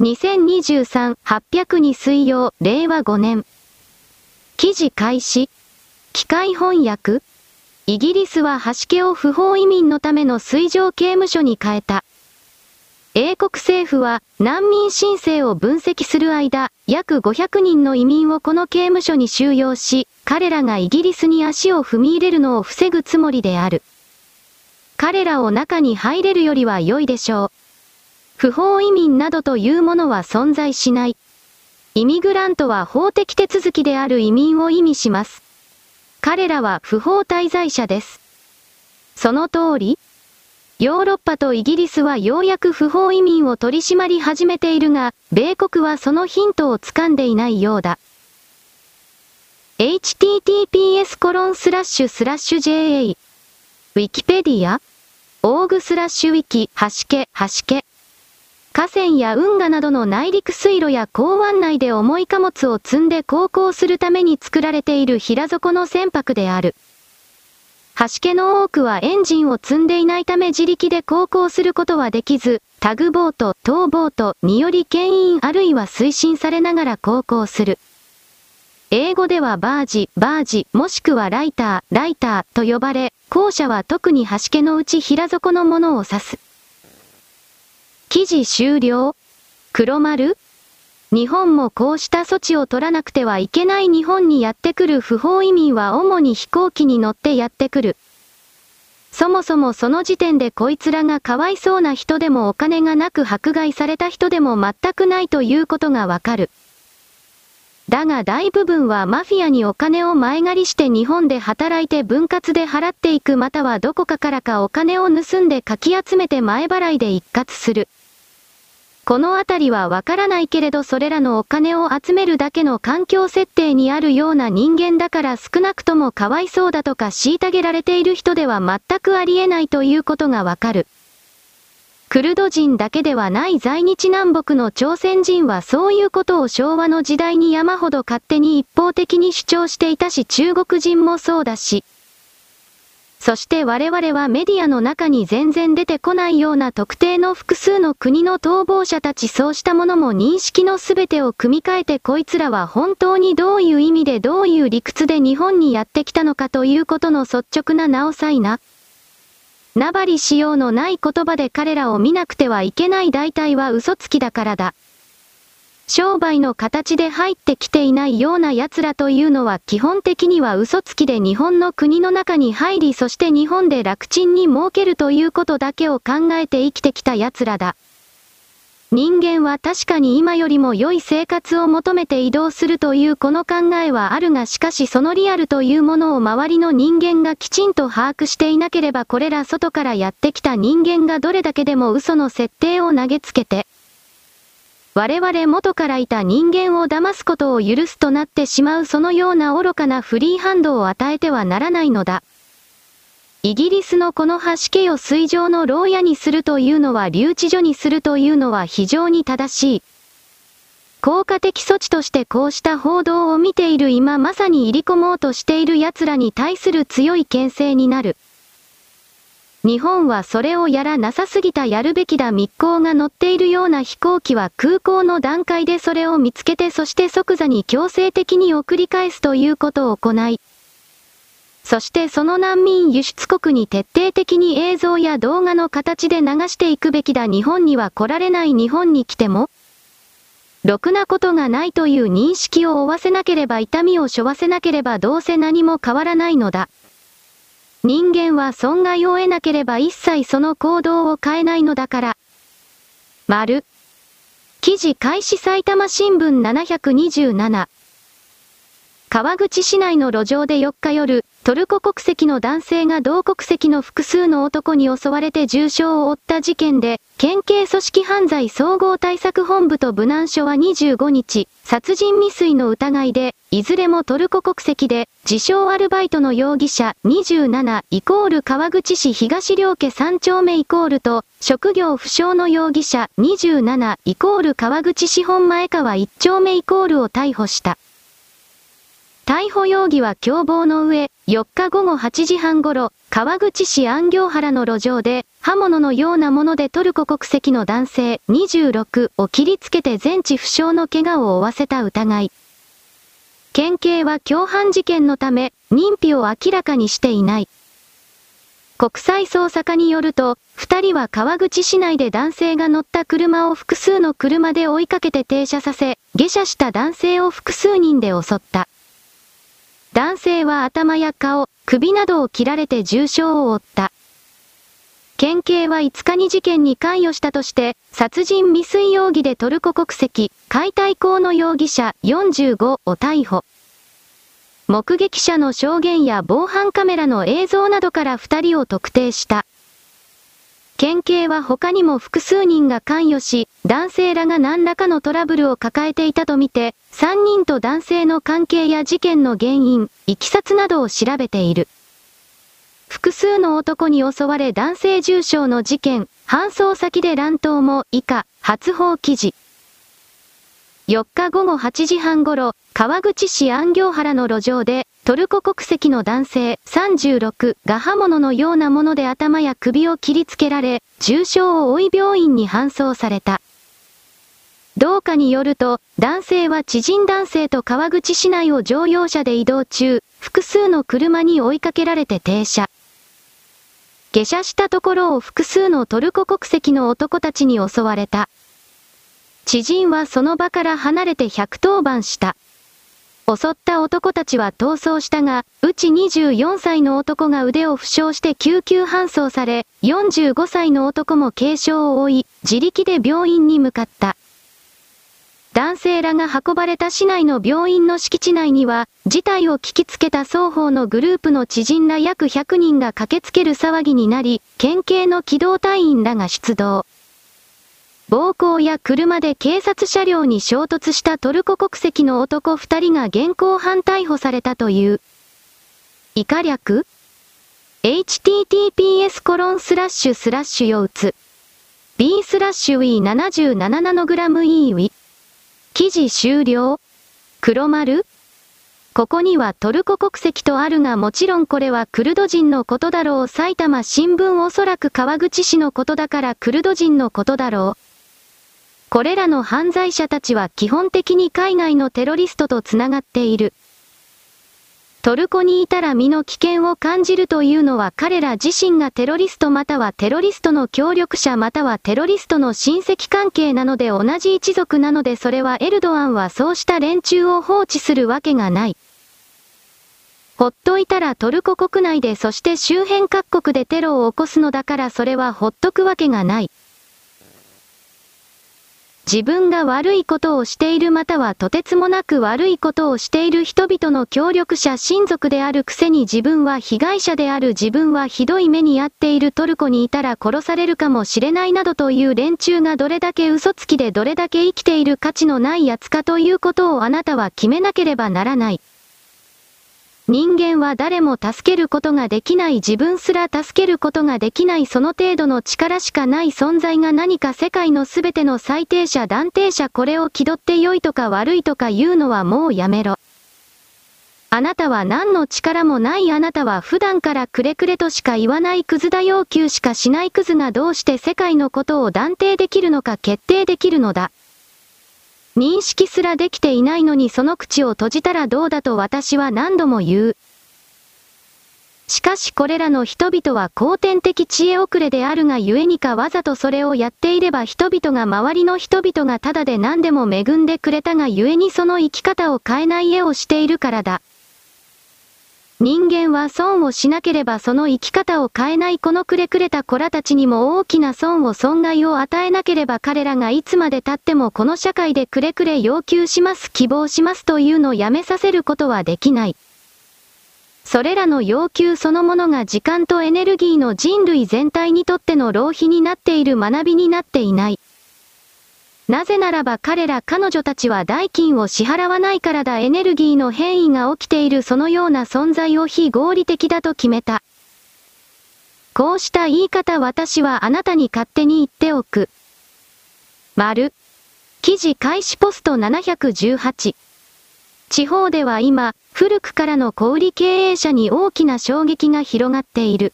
2023-802水曜、令和5年。記事開始。機械翻訳イギリスは橋家を不法移民のための水上刑務所に変えた。英国政府は難民申請を分析する間、約500人の移民をこの刑務所に収容し、彼らがイギリスに足を踏み入れるのを防ぐつもりである。彼らを中に入れるよりは良いでしょう。不法移民などというものは存在しない。イミグラントは法的手続きである移民を意味します。彼らは不法滞在者です。その通りヨーロッパとイギリスはようやく不法移民を取り締まり始めているが、米国はそのヒントをつかんでいないようだ。https コロンスラッシュスラッシュ JA ウィキペディアオーグスラッシュウィキ、はしけ、はしけ。河川や運河などの内陸水路や港湾内で重い貨物を積んで航行するために作られている平底の船舶である。橋家の多くはエンジンを積んでいないため自力で航行することはできず、タグボート、トーボートにより牽引あるいは推進されながら航行する。英語ではバージ、バージ、もしくはライター、ライターと呼ばれ、後者は特に橋家のうち平底のものを指す。記事終了？黒丸？日本もこうした措置を取らなくてはいけない日本にやってくる不法移民は主に飛行機に乗ってやってくる。そもそもその時点でこいつらがかわいそうな人でもお金がなく迫害された人でも全くないということがわかる。だが大部分はマフィアにお金を前借りして日本で働いて分割で払っていくまたはどこかからかお金を盗んでかき集めて前払いで一括する。このあたりはわからないけれどそれらのお金を集めるだけの環境設定にあるような人間だから少なくともかわいそうだとか虐げられている人では全くありえないということがわかる。クルド人だけではない在日南北の朝鮮人はそういうことを昭和の時代に山ほど勝手に一方的に主張していたし中国人もそうだし、そして我々はメディアの中に全然出てこないような特定の複数の国の逃亡者たちそうしたものも認識の全てを組み替えてこいつらは本当にどういう意味でどういう理屈で日本にやってきたのかということの率直ななおさいな。名張しようのない言葉で彼らを見なくてはいけない大体は嘘つきだからだ。商売の形で入ってきていないような奴らというのは基本的には嘘つきで日本の国の中に入りそして日本で楽ちんに儲けるということだけを考えて生きてきた奴らだ。人間は確かに今よりも良い生活を求めて移動するというこの考えはあるがしかしそのリアルというものを周りの人間がきちんと把握していなければこれら外からやってきた人間がどれだけでも嘘の設定を投げつけて、我々元からいた人間を騙すことを許すとなってしまうそのような愚かなフリーハンドを与えてはならないのだ。イギリスのこの橋家を水上の牢屋にするというのは留置所にするというのは非常に正しい。効果的措置としてこうした報道を見ている今まさに入り込もうとしている奴らに対する強い牽制になる。日本はそれをやらなさすぎたやるべきだ密航が乗っているような飛行機は空港の段階でそれを見つけてそして即座に強制的に送り返すということを行い、そしてその難民輸出国に徹底的に映像や動画の形で流していくべきだ日本には来られない日本に来ても、ろくなことがないという認識を負わせなければ痛みを背負わせなければどうせ何も変わらないのだ。人間は損害を得なければ一切その行動を変えないのだから。丸。記事開始埼玉新聞727。川口市内の路上で4日夜、トルコ国籍の男性が同国籍の複数の男に襲われて重傷を負った事件で、県警組織犯罪総合対策本部と武南署は25日、殺人未遂の疑いで、いずれもトルコ国籍で、自称アルバイトの容疑者27イコール川口市東両家3丁目イコールと、職業不詳の容疑者27イコール川口市本前川1丁目イコールを逮捕した。逮捕容疑は共謀の上、4日午後8時半頃、川口市安行原の路上で、刃物のようなものでトルコ国籍の男性26を切りつけて全治不詳の怪我を負わせた疑い。県警は共犯事件のため、認否を明らかにしていない。国際捜査課によると、二人は川口市内で男性が乗った車を複数の車で追いかけて停車させ、下車した男性を複数人で襲った。男性は頭や顔、首などを切られて重傷を負った。県警は5日に事件に関与したとして、殺人未遂容疑でトルコ国籍、解体工の容疑者45を逮捕。目撃者の証言や防犯カメラの映像などから2人を特定した。県警は他にも複数人が関与し、男性らが何らかのトラブルを抱えていたとみて、3人と男性の関係や事件の原因、いきさつなどを調べている。複数の男に襲われ男性重傷の事件、搬送先で乱闘も以下、発報記事。4日午後8時半頃、川口市安行原の路上で、トルコ国籍の男性36が刃物のようなもので頭や首を切りつけられ、重傷を負い病院に搬送された。同課によると、男性は知人男性と川口市内を乗用車で移動中、複数の車に追いかけられて停車。下車したところを複数のトルコ国籍の男たちに襲われた。知人はその場から離れて110番した。襲った男たちは逃走したが、うち24歳の男が腕を負傷して救急搬送され、45歳の男も軽傷を負い、自力で病院に向かった。男性らが運ばれた市内の病院の敷地内には、事態を聞きつけた双方のグループの知人ら約100人が駆けつける騒ぎになり、県警の機動隊員らが出動。暴行や車で警察車両に衝突したトルコ国籍の男2人が現行犯逮捕されたという。以下略。https コロンスラッシュスラッシュ腰痛 b スラッシュ e77 ナノグラム e ウィ。記事終了。黒丸。ここにはトルコ国籍とあるがもちろんこれはクルド人のことだろう。埼玉新聞おそらく川口市のことだからクルド人のことだろう。これらの犯罪者たちは基本的に海外のテロリストと繋がっている。トルコにいたら身の危険を感じるというのは彼ら自身がテロリストまたはテロリストの協力者またはテロリストの親戚関係なので同じ一族なのでそれはエルドアンはそうした連中を放置するわけがない。ほっといたらトルコ国内でそして周辺各国でテロを起こすのだからそれはほっとくわけがない。自分が悪いことをしているまたはとてつもなく悪いことをしている人々の協力者親族であるくせに自分は被害者である自分はひどい目に遭っているトルコにいたら殺されるかもしれないなどという連中がどれだけ嘘つきでどれだけ生きている価値のない奴かということをあなたは決めなければならない。人間は誰も助けることができない自分すら助けることができないその程度の力しかない存在が何か世界のすべての最低者断定者これを気取って良いとか悪いとか言うのはもうやめろ。あなたは何の力もないあなたは普段からくれくれとしか言わないクズだ要求しかしないクズがどうして世界のことを断定できるのか決定できるのだ。認識すらできていないのにその口を閉じたらどうだと私は何度も言う。しかしこれらの人々は後天的知恵遅れであるがゆえにかわざとそれをやっていれば人々が周りの人々がただで何でも恵んでくれたがゆえにその生き方を変えない絵をしているからだ。人間は損をしなければその生き方を変えないこのくれくれた子らたちにも大きな損を損害を与えなければ彼らがいつまで経ってもこの社会でくれくれ要求します希望しますというのをやめさせることはできない。それらの要求そのものが時間とエネルギーの人類全体にとっての浪費になっている学びになっていない。なぜならば彼ら彼女たちは代金を支払わないからだエネルギーの変異が起きているそのような存在を非合理的だと決めた。こうした言い方私はあなたに勝手に言っておく。丸。記事開始ポスト718。地方では今、古くからの小売経営者に大きな衝撃が広がっている。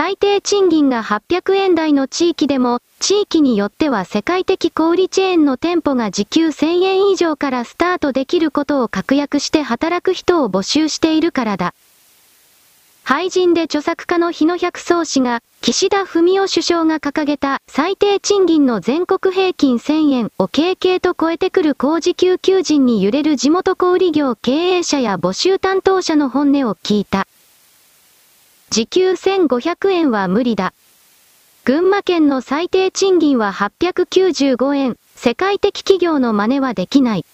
最低賃金が800円台の地域でも、地域によっては世界的小売チェーンの店舗が時給1000円以上からスタートできることを確約して働く人を募集しているからだ。廃人で著作家の日野百草氏が、岸田文雄首相が掲げた最低賃金の全国平均1000円を経験と超えてくる工事給求人に揺れる地元小売業経営者や募集担当者の本音を聞いた。時給1500円は無理だ。群馬県の最低賃金は895円、世界的企業の真似はできない。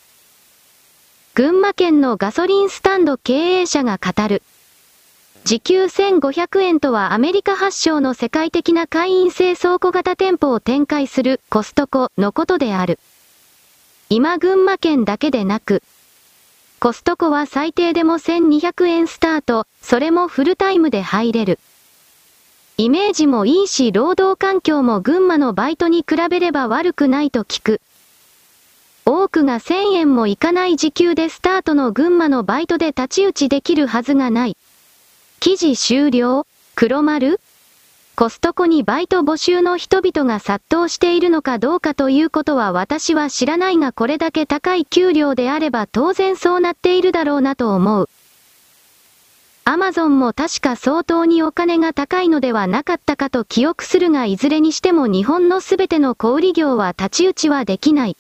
群馬県のガソリンスタンド経営者が語る。時給1500円とはアメリカ発祥の世界的な会員制倉庫型店舗を展開するコストコのことである。今群馬県だけでなく、コストコは最低でも1200円スタート、それもフルタイムで入れる。イメージもいいし労働環境も群馬のバイトに比べれば悪くないと聞く。多くが1000円もいかない時給でスタートの群馬のバイトで立ち打ちできるはずがない。記事終了黒丸コストコにバイト募集の人々が殺到しているのかどうかということは私は知らないがこれだけ高い給料であれば当然そうなっているだろうなと思う。アマゾンも確か相当にお金が高いのではなかったかと記憶するがいずれにしても日本のすべての小売業は立ち打ちはできない。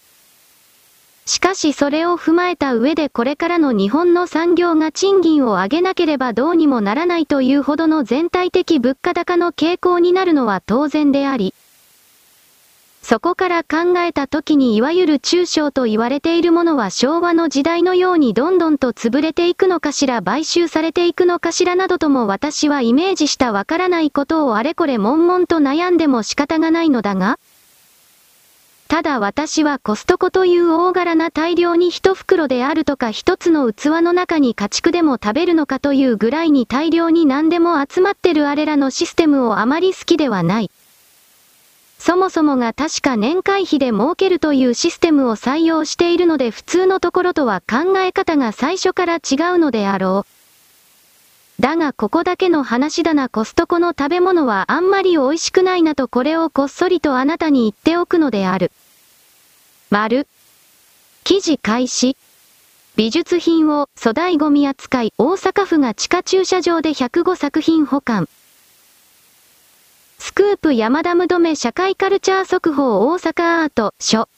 しかしそれを踏まえた上でこれからの日本の産業が賃金を上げなければどうにもならないというほどの全体的物価高の傾向になるのは当然であり、そこから考えた時にいわゆる中小と言われているものは昭和の時代のようにどんどんと潰れていくのかしら買収されていくのかしらなどとも私はイメージしたわからないことをあれこれ悶々と悩んでも仕方がないのだが、ただ私はコストコという大柄な大量に一袋であるとか一つの器の中に家畜でも食べるのかというぐらいに大量に何でも集まってるあれらのシステムをあまり好きではない。そもそもが確か年会費で儲けるというシステムを採用しているので普通のところとは考え方が最初から違うのであろう。だがここだけの話だなコストコの食べ物はあんまり美味しくないなとこれをこっそりとあなたに言っておくのである。丸。記事開始。美術品を粗大ゴミ扱い大阪府が地下駐車場で105作品保管。スクープ山田無止め社会カルチャー速報大阪アート書。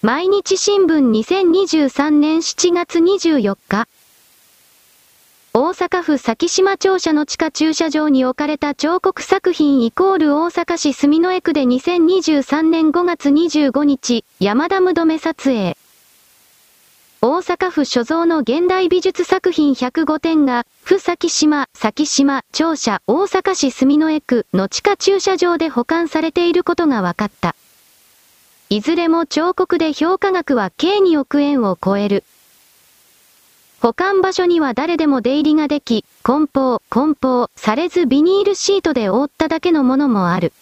毎日新聞2023年7月24日。大阪府咲島庁舎の地下駐車場に置かれた彫刻作品イコール大阪市住之江区で2023年5月25日、山田無止め撮影。大阪府所蔵の現代美術作品105点が、府咲島、咲島、庁舎、大阪市住之江区の地下駐車場で保管されていることが分かった。いずれも彫刻で評価額は計2億円を超える。保管場所には誰でも出入りができ、梱包、梱包されずビニールシートで覆っただけのものもある。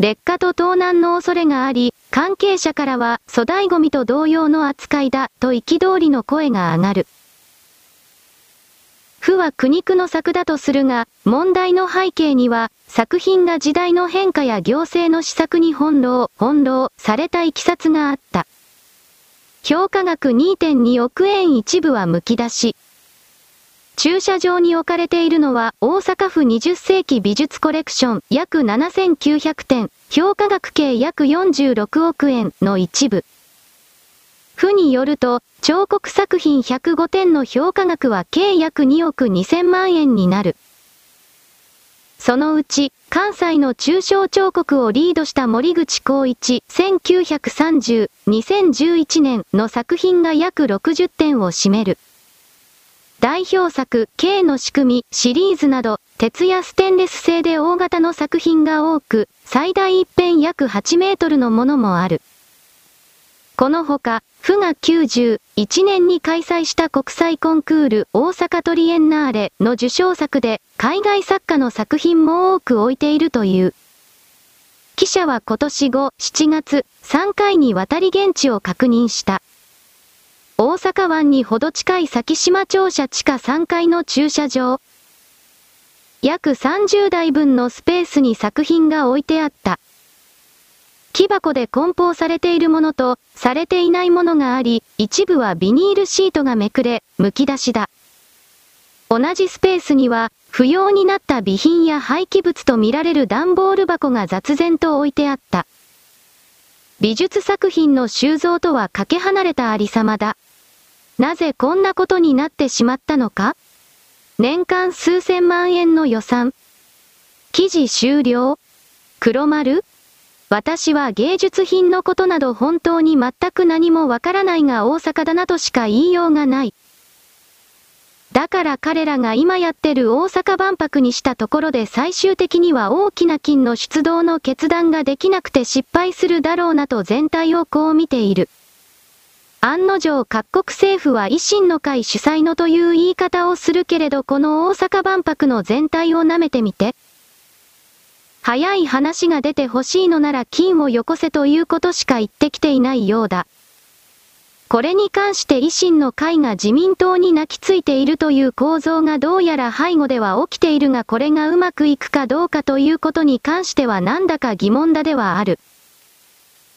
劣化と盗難の恐れがあり、関係者からは粗大ゴミと同様の扱いだと憤りの声が上がる。府は苦肉の策だとするが、問題の背景には、作品が時代の変化や行政の施策に翻弄、翻弄された経緯があった。評価額2.2億円一部は剥き出し。駐車場に置かれているのは大阪府20世紀美術コレクション約7900点、評価額計約46億円の一部。府によると、彫刻作品105点の評価額は計約2億2000万円になる。そのうち、関西の抽象彫刻をリードした森口光一、1930、2011年の作品が約60点を占める。代表作、K の仕組み、シリーズなど、鉄やステンレス製で大型の作品が多く、最大一辺約8メートルのものもある。このほか、府が91年に開催した国際コンクール大阪トリエンナーレの受賞作で、海外作家の作品も多く置いているという。記者は今年5、7月、3回に渡り現地を確認した。大阪湾にほど近い先島庁舎地下3階の駐車場。約30台分のスペースに作品が置いてあった。木箱で梱包されているものと、されていないものがあり、一部はビニールシートがめくれ、剥き出しだ。同じスペースには、不要になった備品や廃棄物とみられる段ボール箱が雑然と置いてあった。美術作品の収蔵とはかけ離れたありさまだ。なぜこんなことになってしまったのか？年間数千万円の予算。記事終了黒丸私は芸術品のことなど本当に全く何もわからないが大阪だなとしか言いようがない。だから彼らが今やってる大阪万博にしたところで最終的には大きな金の出動の決断ができなくて失敗するだろうなと全体をこう見ている。案の定各国政府は維新の会主催のという言い方をするけれどこの大阪万博の全体を舐めてみて。早い話が出て欲しいのなら金をよこせということしか言ってきていないようだ。これに関して維新の会が自民党に泣きついているという構造がどうやら背後では起きているがこれがうまくいくかどうかということに関してはなんだか疑問だではある。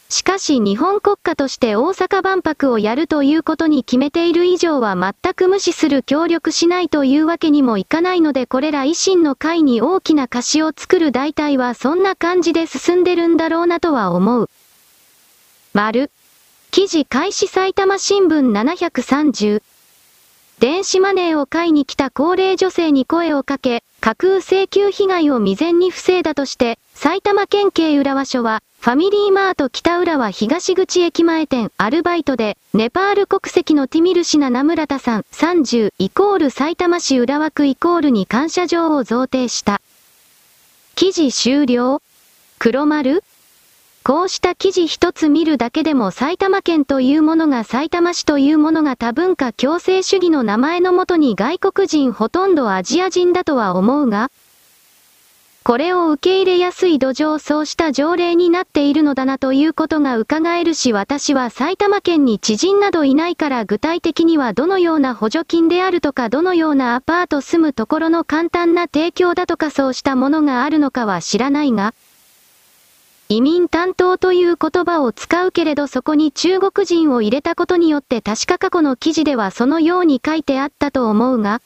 しかし日本国家として大阪万博をやるということに決めている以上は全く無視する協力しないというわけにもいかないのでこれら維新の会に大きな貸しを作る大体はそんな感じで進んでるんだろうなとは思う。丸。記事開始埼玉新聞730。電子マネーを買いに来た高齢女性に声をかけ、架空請求被害を未然に防いだとして、埼玉県警浦和署は、ファミリーマート北浦和東口駅前店アルバイトで、ネパール国籍のティミルシナナムラタさん30イコール埼玉市浦和区イコールに感謝状を贈呈した。記事終了？黒丸？こうした記事一つ見るだけでも埼玉県というものが埼玉市というものが多文化共生主義の名前のもとに外国人ほとんどアジア人だとは思うが、これを受け入れやすい土壌そうした条例になっているのだなということが伺えるし私は埼玉県に知人などいないから具体的にはどのような補助金であるとかどのようなアパート住むところの簡単な提供だとかそうしたものがあるのかは知らないが、移民担当という言葉を使うけれどそこに中国人を入れたことによって確か過去の記事ではそのように書いてあったと思うが、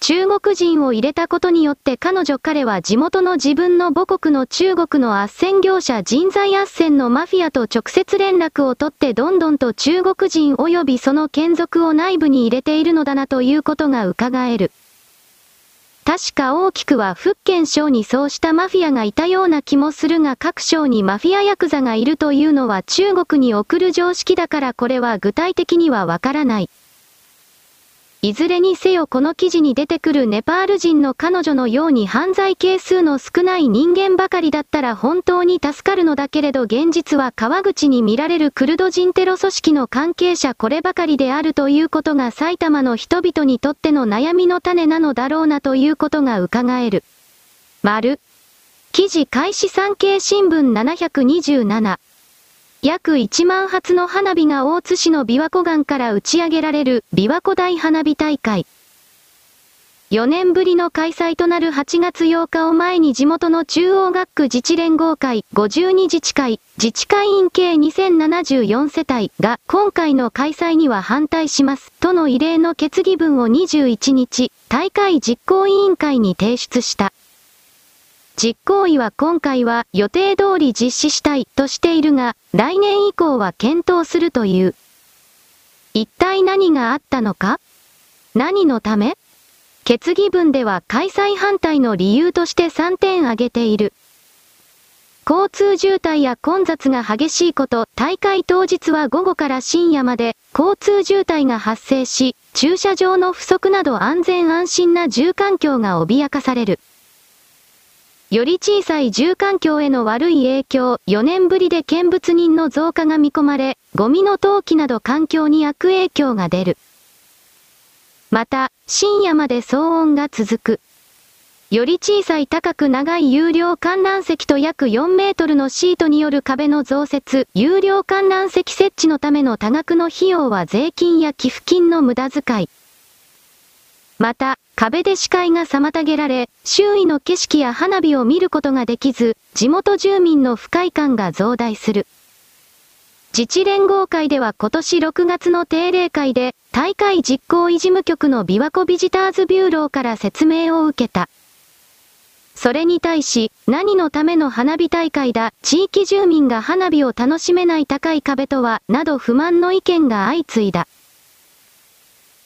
中国人を入れたことによって彼女彼は地元の自分の母国の中国の斡旋業者人材斡旋のマフィアと直接連絡を取ってどんどんと中国人及びその眷属を内部に入れているのだなということが伺える。確か大きくは福建省にそうしたマフィアがいたような気もするが各省にマフィアヤクザがいるというのは中国に送る常識だからこれは具体的にはわからない。いずれにせよこの記事に出てくるネパール人の彼女のように犯罪係数の少ない人間ばかりだったら本当に助かるのだけれど現実は川口に見られるクルド人テロ組織の関係者こればかりであるということが埼玉の人々にとっての悩みの種なのだろうなということが伺える。丸。記事開始産経新聞727。約1万発の花火が大津市の琵琶湖岸から打ち上げられる琵琶湖大花火大会。4年ぶりの開催となる8月8日を前に地元の中央学区自治連合会52自治会、自治会員計2074世帯が今回の開催には反対しますとの異例の決議文を21日、大会実行委員会に提出した。実行委は今回は予定通り実施したいとしているが、来年以降は検討するという。一体何があったのか？何のため？決議文では開催反対の理由として3点挙げている。交通渋滞や混雑が激しいこと、大会当日は午後から深夜まで交通渋滞が発生し、駐車場の不足など安全安心な住環境が脅かされる。より小さい住環境への悪い影響、4年ぶりで見物人の増加が見込まれ、ゴミの投棄など環境に悪影響が出る。また、深夜まで騒音が続く。より小さい高く長い有料観覧席と約4メートルのシートによる壁の増設、有料観覧席設置のための多額の費用は税金や寄付金の無駄遣い。また、壁で視界が妨げられ、周囲の景色や花火を見ることができず、地元住民の不快感が増大する。自治連合会では今年6月の定例会で、大会実行委事務局の琵琶湖ビジターズビューローから説明を受けた。それに対し、何のための花火大会だ、地域住民が花火を楽しめない高い壁とは、など不満の意見が相次いだ。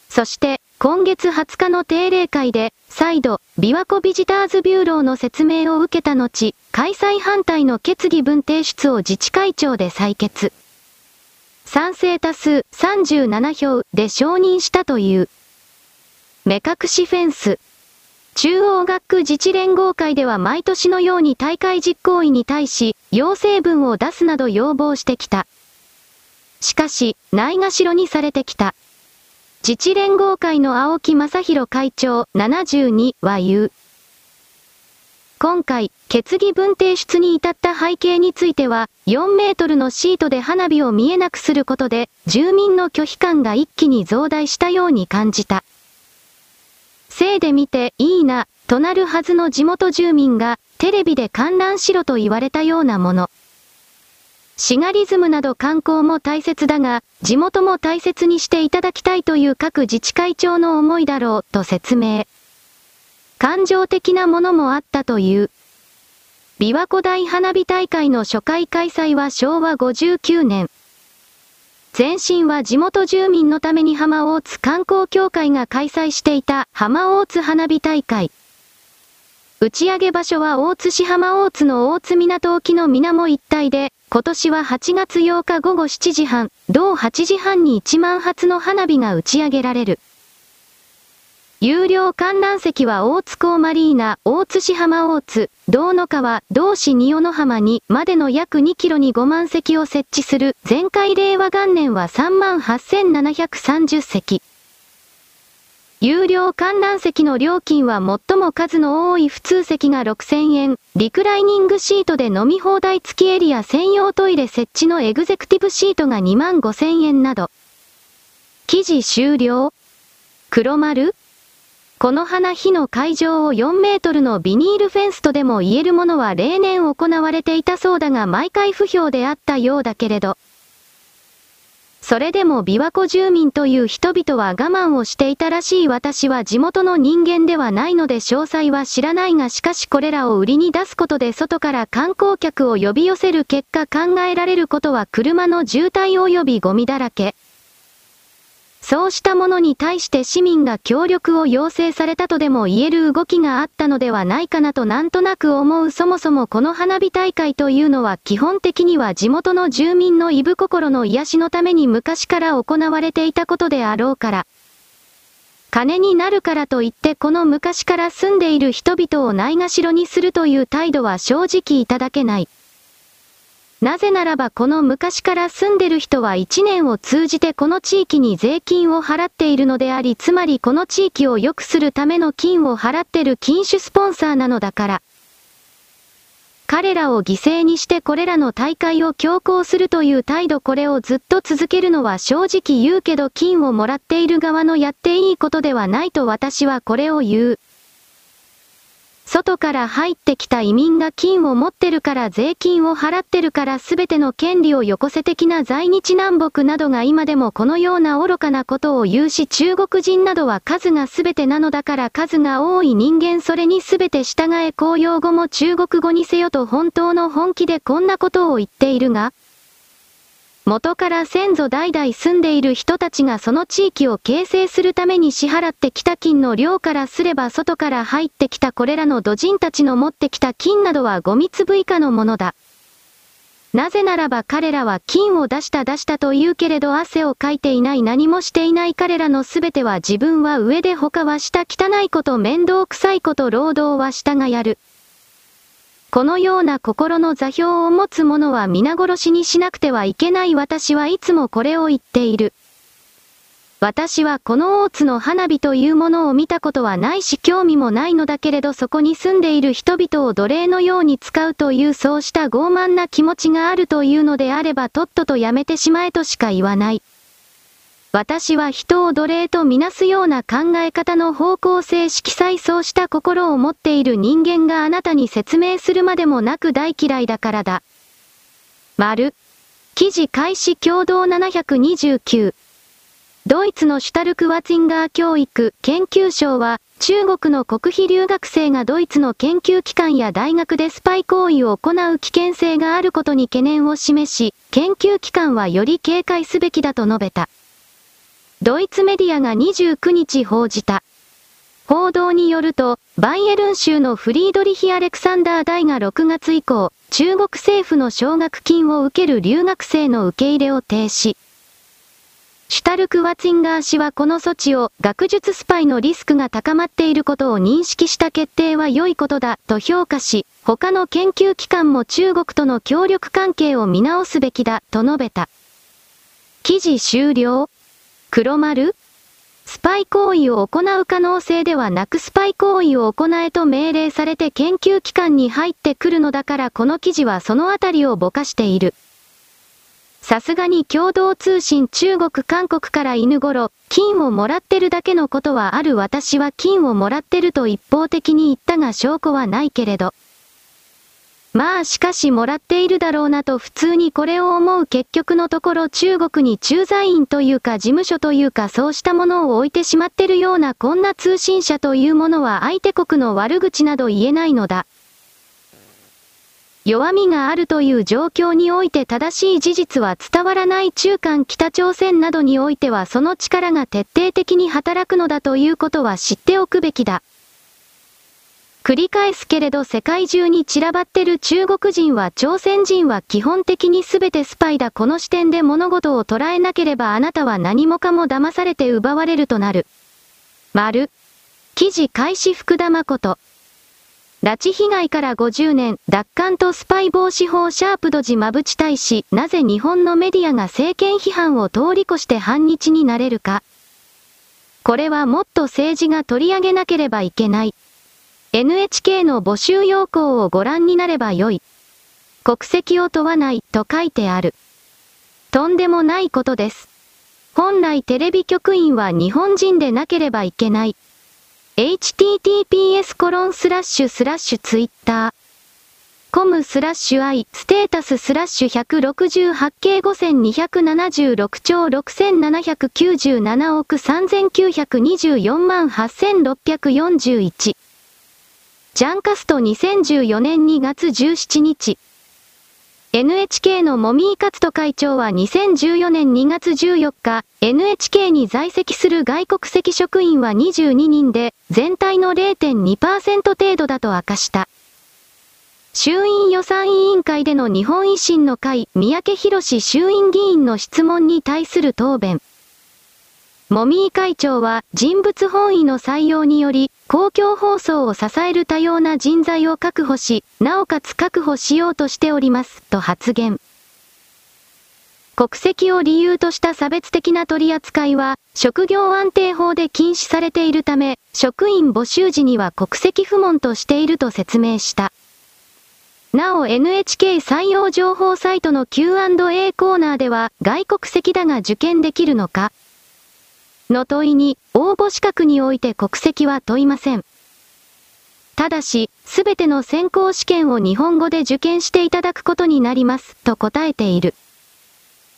そして、今月20日の定例会で、再度、琵琶湖ビジターズビューローの説明を受けた後、開催反対の決議文提出を自治会長で採決。賛成多数37票で承認したという。目隠しフェンス。中央学区自治連合会では毎年のように大会実行委に対し、要請文を出すなど要望してきた。しかし、ないがしろにされてきた。自治連合会の青木正弘会長72は言う。今回、決議文提出に至った背景については、4メートルのシートで花火を見えなくすることで、住民の拒否感が一気に増大したように感じた。せいで見ていいな、となるはずの地元住民が、テレビで観覧しろと言われたようなもの。シガリズムなど観光も大切だが、地元も大切にしていただきたいという各自治会長の思いだろう、と説明。感情的なものもあったという。琵琶湖大花火大会の初回開催は昭和59年。前身は地元住民のために浜大津観光協会が開催していた浜大津花火大会。打ち上げ場所は大津市浜大津の大津港沖の水面一帯で、今年は8月8日午後7時半、同8時半に1万発の花火が打ち上げられる。有料観覧席は大津港マリーナ、大津市浜大津、道の川、道市仁尾の浜にまでの約2キロに5万席を設置する、前回令和元年は3万8730席。有料観覧席の料金は最も数の多い普通席が6000円、リクライニングシートで飲み放題付きエリア専用トイレ設置のエグゼクティブシートが2万5000円など。記事終了黒丸この花火の会場を4メートルのビニールフェンスとでも言えるものは例年行われていたそうだが毎回不評であったようだけれど。それでも琵琶湖住民という人々は我慢をしていたらしい私は地元の人間ではないので詳細は知らないがしかしこれらを売りに出すことで外から観光客を呼び寄せる結果考えられることは車の渋滞及びゴミだらけ。そうしたものに対して市民が協力を要請されたとでも言える動きがあったのではないかなとなんとなく思うそもそもこの花火大会というのは基本的には地元の住民のイブ心の癒しのために昔から行われていたことであろうから。金になるからといってこの昔から住んでいる人々をないがしろにするという態度は正直いただけない。なぜならばこの昔から住んでる人は一年を通じてこの地域に税金を払っているのであり、つまりこの地域を良くするための金を払ってる金種スポンサーなのだから。彼らを犠牲にしてこれらの大会を強行するという態度これをずっと続けるのは正直言うけど金をもらっている側のやっていいことではないと私はこれを言う。外から入ってきた移民が金を持ってるから税金を払ってるから全ての権利をよこせ的な在日南北などが今でもこのような愚かなことを言うし中国人などは数が全てなのだから数が多い人間それに全て従え公用語も中国語にせよと本当の本気でこんなことを言っているが元から先祖代々住んでいる人たちがその地域を形成するために支払ってきた金の量からすれば外から入ってきたこれらの土人たちの持ってきた金などはゴミ粒以下のものだ。なぜならば彼らは金を出した出したと言うけれど汗をかいていない何もしていない彼らのすべては自分は上で他は下汚いこと面倒くさいこと労働は下がやる。このような心の座標を持つ者は皆殺しにしなくてはいけない私はいつもこれを言っている。私はこの大津の花火というものを見たことはないし興味もないのだけれどそこに住んでいる人々を奴隷のように使うというそうした傲慢な気持ちがあるというのであればとっととやめてしまえとしか言わない。私は人を奴隷とみなすような考え方の方向性色彩そうした心を持っている人間があなたに説明するまでもなく大嫌いだからだ。丸。記事開始共同729。ドイツのシュタルクワツィンガー教育研究所は、中国の国費留学生がドイツの研究機関や大学でスパイ行為を行う危険性があることに懸念を示し、研究機関はより警戒すべきだと述べた。ドイツメディアが29日報じた。報道によると、バイエルン州のフリードリヒ・アレクサンダー大が6月以降、中国政府の奨学金を受ける留学生の受け入れを停止。シュタルク・ワツィンガー氏はこの措置を学術スパイのリスクが高まっていることを認識した決定は良いことだと評価し、他の研究機関も中国との協力関係を見直すべきだと述べた。記事終了黒丸？スパイ行為を行う可能性ではなくスパイ行為を行えと命令されて研究機関に入ってくるのだからこの記事はそのあたりをぼかしている。さすがに共同通信中国韓国から犬頃、金をもらってるだけのことはある私は金をもらってると一方的に言ったが証拠はないけれど。まあしかしもらっているだろうなと普通にこれを思う結局のところ中国に駐在員というか事務所というかそうしたものを置いてしまってるようなこんな通信社というものは相手国の悪口など言えないのだ。弱みがあるという状況において正しい事実は伝わらない中間北朝鮮などにおいてはその力が徹底的に働くのだということは知っておくべきだ。繰り返すけれど世界中に散らばってる中国人は朝鮮人は基本的に全てスパイだこの視点で物事を捉えなければあなたは何もかも騙されて奪われるとなる。丸。記事開始福田誠。拉致被害から50年、奪還とスパイ防止法シャープドジマブチ大使、なぜ日本のメディアが政権批判を通り越して反日になれるか。これはもっと政治が取り上げなければいけない。NHK の募集要項をご覧になればよい。国籍を問わないと書いてある。とんでもないことです。本来テレビ局員は日本人でなければいけない。https コロンスラッシュスラッシュツイッター。コムスラッシュ i ステータススラッシュ168系5276兆6797億3924万8641。ジャンカスト2014年2月17日。NHK のモミーカツト会長は2014年2月14日、NHK に在籍する外国籍職員は22人で、全体の0.2%程度だと明かした。衆院予算委員会での日本維新の会、三宅博衆院議員の質問に対する答弁。モミー会長は人物本位の採用により、公共放送を支える多様な人材を確保し、なおかつ確保しようとしております、と発言。国籍を理由とした差別的な取り扱いは、職業安定法で禁止されているため、職員募集時には国籍不問としていると説明した。なお NHK 採用情報サイトの Q&A コーナーでは、外国籍だが受験できるのかの問いに、応募資格において国籍は問いません。ただし、すべての選考試験を日本語で受験していただくことになります、と答えている。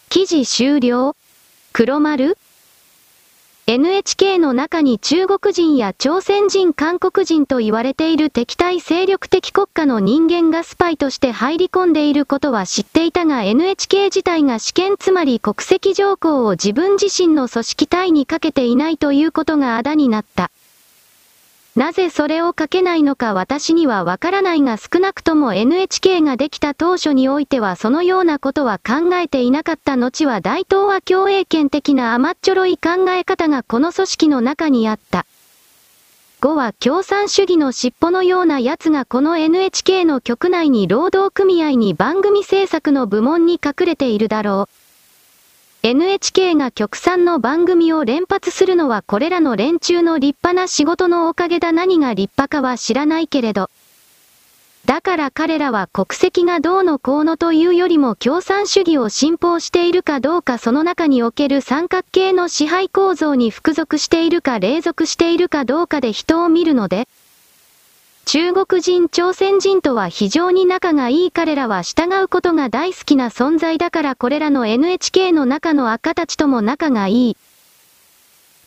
記事終了黒丸 NHK の中に中国人や朝鮮人韓国人と言われている敵対勢力的国家の人間がスパイとして入り込んでいることは知っていたが NHK 自体が試験つまり国籍条項を自分自身の組織体にかけていないということがあだになった。なぜそれを書けないのか私にはわからないが少なくとも NHK ができた当初においてはそのようなことは考えていなかった後は大東亜共栄圏的な甘っちょろい考え方がこの組織の中にあった。5は共産主義の尻尾のような奴がこの NHK の局内に労働組合に番組制作の部門に隠れているだろう。NHK が局産の番組を連発するのはこれらの連中の立派な仕事のおかげだ何が立派かは知らないけれど。だから彼らは国籍がどうのこうのというよりも共産主義を信奉しているかどうかその中における三角形の支配構造に服属しているか隷属しているかどうかで人を見るので、中国人朝鮮人とは非常に仲がいい彼らは従うことが大好きな存在だからこれらの NHK の中の赤たちとも仲がいい。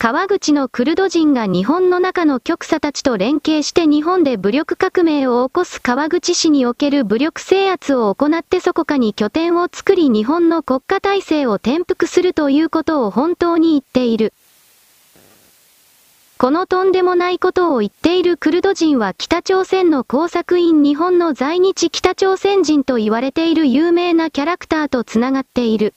川口のクルド人が日本の中の極左たちと連携して日本で武力革命を起こす川口市における武力制圧を行ってそこかに拠点を作り日本の国家体制を転覆するということを本当に言っている。このとんでもないことを言っているクルド人は北朝鮮の工作員日本の在日北朝鮮人と言われている有名なキャラクターと繋がっている。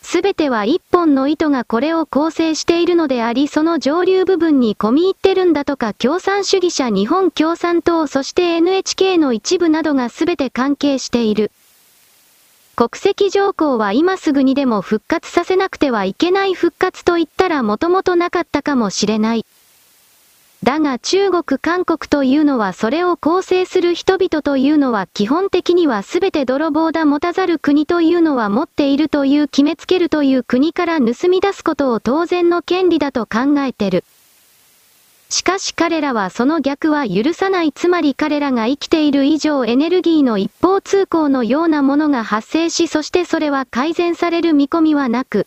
すべては一本の糸がこれを構成しているのでありその上流部分に込み入ってるんだとか共産主義者日本共産党そして NHK の一部などがすべて関係している。国籍条項は今すぐにでも復活させなくてはいけない復活と言ったらもともとなかったかもしれない。だが中国韓国というのはそれを構成する人々というのは基本的には全て泥棒だ持たざる国というのは持っているという決めつけるという国から盗み出すことを当然の権利だと考えてる。しかし彼らはその逆は許さないつまり彼らが生きている以上エネルギーの一方通行のようなものが発生しそしてそれは改善される見込みはなく、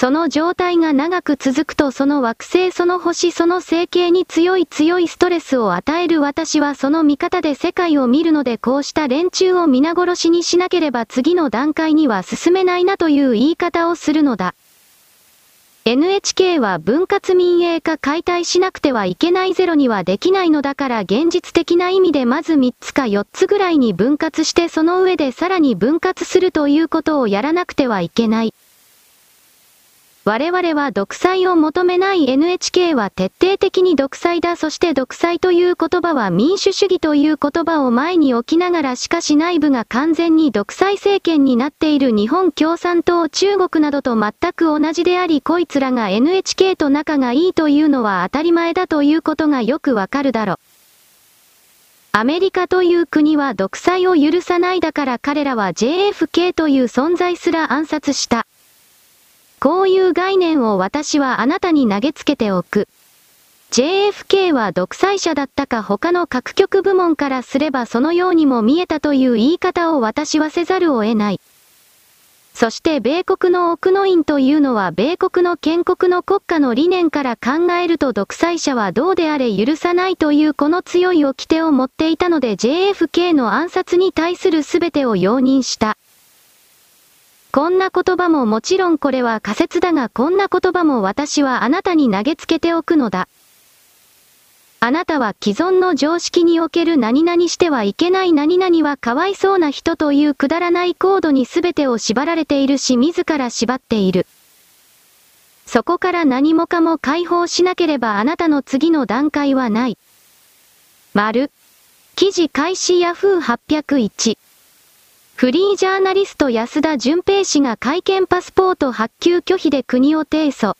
その状態が長く続くとその惑星その星その星系に強い強いストレスを与える私はその見方で世界を見るのでこうした連中を皆殺しにしなければ次の段階には進めないなという言い方をするのだ。NHK は分割民営化解体しなくてはいけないゼロにはできないのだから現実的な意味でまず3つか4つぐらいに分割してその上でさらに分割するということをやらなくてはいけない。我々は独裁を求めない NHK は徹底的に独裁だそして独裁という言葉は民主主義という言葉を前に置きながらしかし内部が完全に独裁政権になっている日本共産党中国などと全く同じでありこいつらが NHK と仲がいいというのは当たり前だということがよくわかるだろう。アメリカという国は独裁を許さないだから彼らは JFK という存在すら暗殺した。こういう概念を私はあなたに投げつけておく。JFK は独裁者だったか他の各局部門からすればそのようにも見えたという言い方を私はせざるを得ない。そして米国の奥の院というのは米国の建国の国家の理念から考えると独裁者はどうであれ許さないというこの強い掟を持っていたので JFK の暗殺に対する全てを容認した。こんな言葉ももちろんこれは仮説だがこんな言葉も私はあなたに投げつけておくのだ。あなたは既存の常識における何々してはいけない何々はかわいそうな人というくだらないコードに全てを縛られているし自ら縛っている。そこから何もかも解放しなければあなたの次の段階はない。丸。記事開始ヤフー801。フリージャーナリスト安田淳平氏が会見パスポート発給拒否で国を提訴。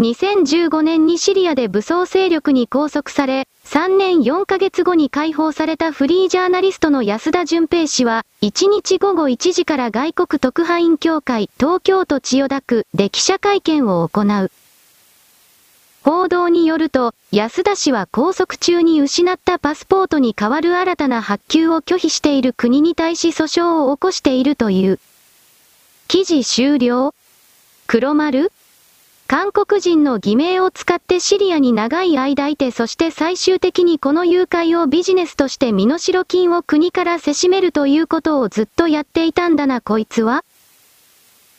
2015年にシリアで武装勢力に拘束され、3年4ヶ月後に解放されたフリージャーナリストの安田淳平氏は、1日午後1時から外国特派員協会東京都千代田区で記者会見を行う。報道によると、安田氏は拘束中に失ったパスポートに代わる新たな発給を拒否している国に対し訴訟を起こしているという。記事終了。黒丸。韓国人の偽名を使ってシリアに長い間いてそして最終的にこの誘拐をビジネスとして身代金を国からせしめるということをずっとやっていたんだなこいつは。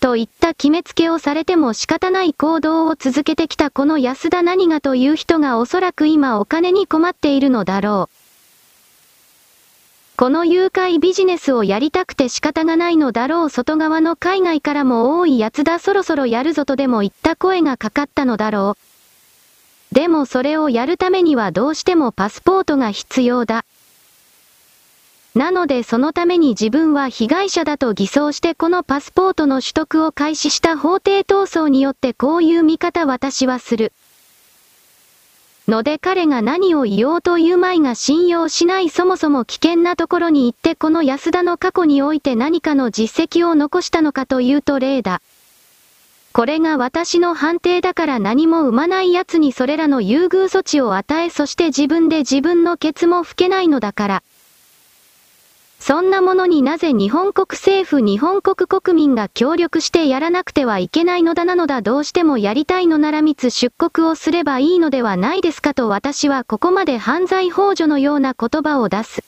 といった決めつけをされても仕方ない行動を続けてきたこの安田何がという人がおそらく今お金に困っているのだろう。この誘拐ビジネスをやりたくて仕方がないのだろう外側の海外からも多いやつだそろそろやるぞとでも言った声がかかったのだろう。でもそれをやるためにはどうしてもパスポートが必要だ。なのでそのために自分は被害者だと偽装してこのパスポートの取得を開始した法廷闘争によってこういう見方私はする。ので彼が何を言おうというまいが信用しないそもそも危険なところに行ってこの安田の過去において何かの実績を残したのかというと例だ。これが私の判定だから何も生まない奴にそれらの優遇措置を与えそして自分で自分のケツも吹けないのだから。そんなものになぜ日本国政府日本国国民が協力してやらなくてはいけないのだなのだどうしてもやりたいのなら密出国をすればいいのではないですかと私はここまで犯罪幇助のような言葉を出す。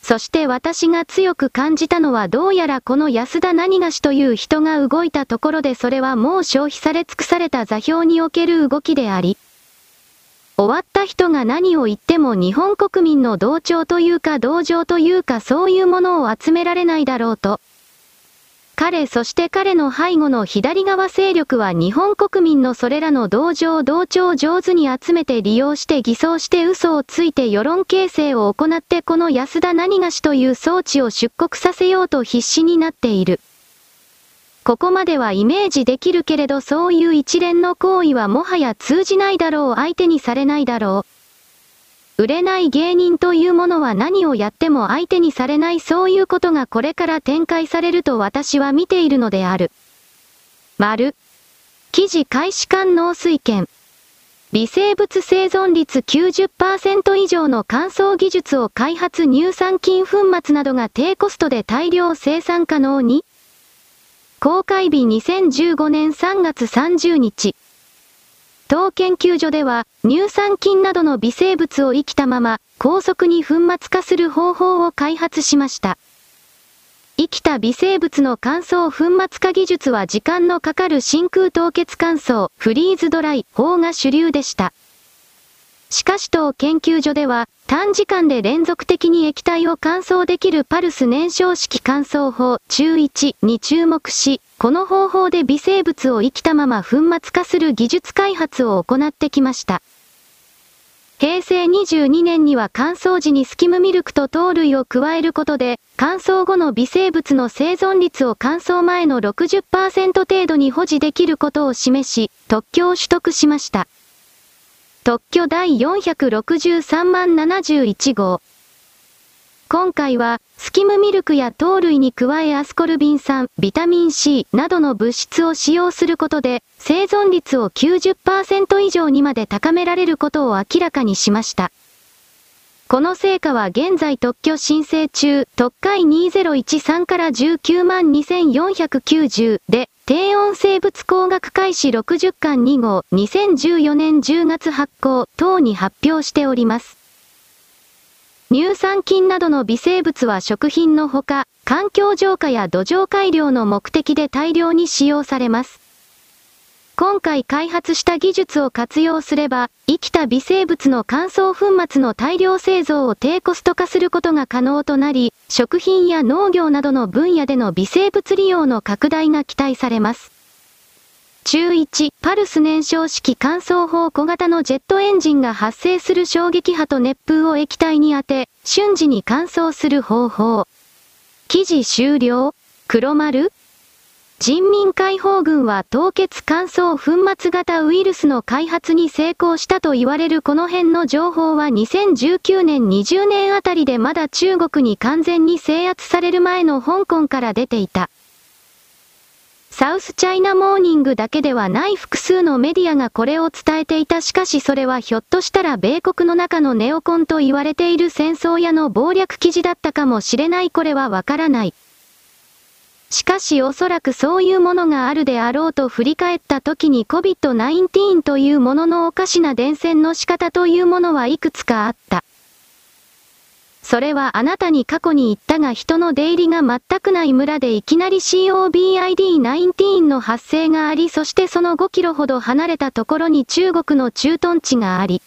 そして私が強く感じたのはどうやらこの安田何がしという人が動いたところでそれはもう消費され尽くされた座標における動きであり、終わった人が何を言っても日本国民の同調というか同情というかそういうものを集められないだろうと。彼そして彼の背後の左側勢力は日本国民のそれらの同情同調を上手に集めて利用して偽装して嘘をついて世論形成を行ってこの安田何がしという装置を出国させようと必死になっている。ここまではイメージできるけれどそういう一連の行為はもはや通じないだろう相手にされないだろう。売れない芸人というものは何をやっても相手にされないそういうことがこれから展開されると私は見ているのである。丸。記事開始官農水圏。微生物生存率90%以上の乾燥技術を開発乳酸菌粉末などが低コストで大量生産可能に公開日2015年3月30日。当研究所では、乳酸菌などの微生物を生きたまま、高速に粉末化する方法を開発しました。生きた微生物の乾燥粉末化技術は時間のかかる真空凍結乾燥、フリーズドライ法が主流でした。しかし当研究所では、短時間で連続的に液体を乾燥できるパルス燃焼式乾燥法中1に注目し、この方法で微生物を生きたまま粉末化する技術開発を行ってきました。平成22年には乾燥時にスキムミルクと糖類を加えることで、乾燥後の微生物の生存率を乾燥前の60%程度に保持できることを示し、特許を取得しました。特許第463万71号。今回は、スキムミルクや糖類に加えアスコルビン酸、ビタミン C などの物質を使用することで、生存率を90%以上にまで高められることを明らかにしました。この成果は現在特許申請中、特会2013から19万2490で、低温生物工学開始60巻2号2014年10月発行等に発表しております。乳酸菌などの微生物は食品のほか、環境浄化や土壌改良の目的で大量に使用されます。今回開発した技術を活用すれば、生きた微生物の乾燥粉末の大量製造を低コスト化することが可能となり、食品や農業などの分野での微生物利用の拡大が期待されます。中1、パルス燃焼式乾燥法小型のジェットエンジンが発生する衝撃波と熱風を液体に当て、瞬時に乾燥する方法。記事終了黒丸人民解放軍は凍結乾燥粉末型ウイルスの開発に成功したと言われるこの辺の情報は2019年20年あたりでまだ中国に完全に制圧される前の香港から出ていた。サウスチャイナモーニングだけではない複数のメディアがこれを伝えていたしかしそれはひょっとしたら米国の中のネオコンと言われている戦争屋の謀略記事だったかもしれないこれはわからない。しかしおそらくそういうものがあるであろうと振り返った時に COVID-19 というもののおかしな伝染の仕方というものはいくつかあった。それはあなたに過去に言ったが人の出入りが全くない村でいきなり COVID-19 の発生がありそしてその5キロほど離れたところに中国の駐屯地があり、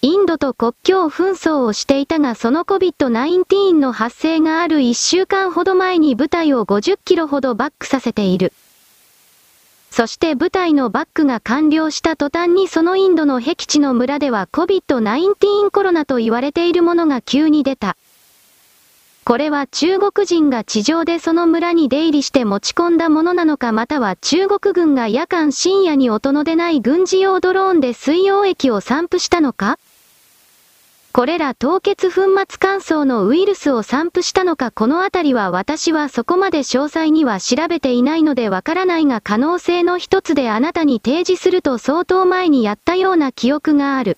インドと国境紛争をしていたがその COVID-19 の発生がある1週間ほど前に部隊を50キロほどバックさせている。そして部隊のバックが完了した途端にそのインドの僻地の村では COVID-19 コロナと言われているものが急に出た。これは中国人が地上でその村に出入りして持ち込んだものなのかまたは中国軍が夜間深夜に音の出ない軍事用ドローンで水溶液を散布したのか？これら凍結粉末乾燥のウイルスを散布したのかこのあたりは私はそこまで詳細には調べていないのでわからないが可能性の一つであなたに提示すると相当前にやったような記憶がある。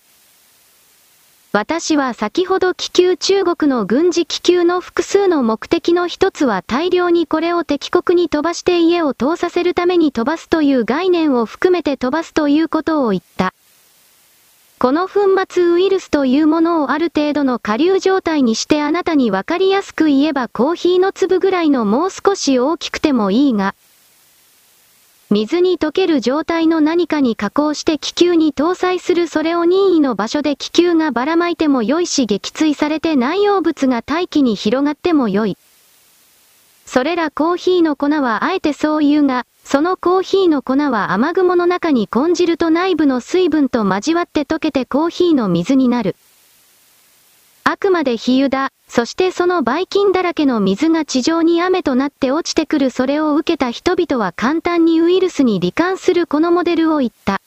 私は先ほど気球中国の軍事気球の複数の目的の一つは大量にこれを敵国に飛ばして家を通させるために飛ばすという概念を含めて飛ばすということを言った。この粉末ウイルスというものをある程度の下流状態にしてあなたにわかりやすく言えばコーヒーの粒ぐらいのもう少し大きくてもいいが、水に溶ける状態の何かに加工して気球に搭載するそれを任意の場所で気球がばらまいても良いし撃墜されて内容物が大気に広がっても良い。それらコーヒーの粉はあえてそう言うが、そのコーヒーの粉は雨雲の中に混じると内部の水分と交わって溶けてコーヒーの水になる。あくまで比喩だ。そしてそのばい菌だらけの水が地上に雨となって落ちてくるそれを受けた人々は簡単にウイルスに罹患するこのモデルを言った。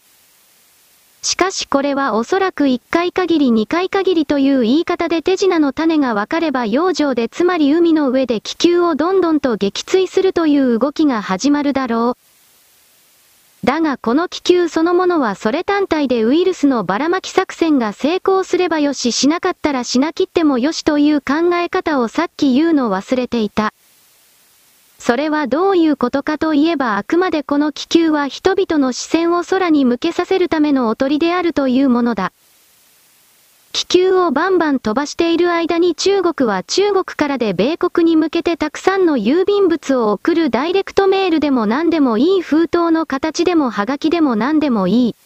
しかしこれはおそらく1回限り2回限りという言い方で手品の種が分かれば洋上でつまり海の上で気球をどんどんと撃墜するという動きが始まるだろう。だがこの気球そのものはそれ単体でウイルスのばらまき作戦が成功すればよししなかったらしなきってもよしという考え方をさっき言うの忘れていた。それはどういうことかといえばあくまでこの気球は人々の視線を空に向けさせるためのおとりであるというものだ。気球をバンバン飛ばしている間に中国は中国からで米国に向けてたくさんの郵便物を送るダイレクトメールでも何でもいい封筒の形でもハガキでも何でもいい。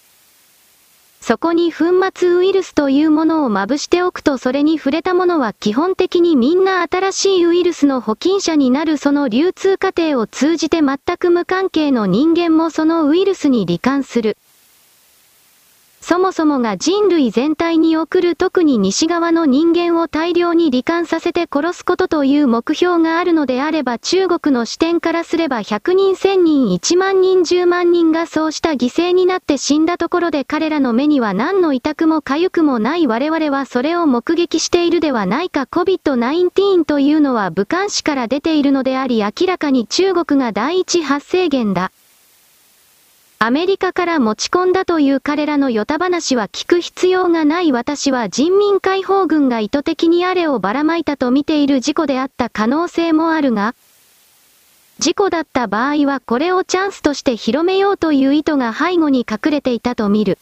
そこに粉末ウイルスというものをまぶしておくとそれに触れたものは基本的にみんな新しいウイルスの保菌者になるその流通過程を通じて全く無関係の人間もそのウイルスに罹患する。そもそもが人類全体に送る特に西側の人間を大量に罹患させて殺すことという目標があるのであれば中国の視点からすれば100人1000人1万人10万人がそうした犠牲になって死んだところで彼らの目には何の痛くも痒くもない我々はそれを目撃しているではないか COVID-19 というのは武漢市から出ているのであり明らかに中国が第一発生源だ。アメリカから持ち込んだという彼らのヨタ話は聞く必要がない私は人民解放軍が意図的にあれをばらまいたと見ている事故であった可能性もあるが、事故だった場合はこれをチャンスとして広めようという意図が背後に隠れていたと見る。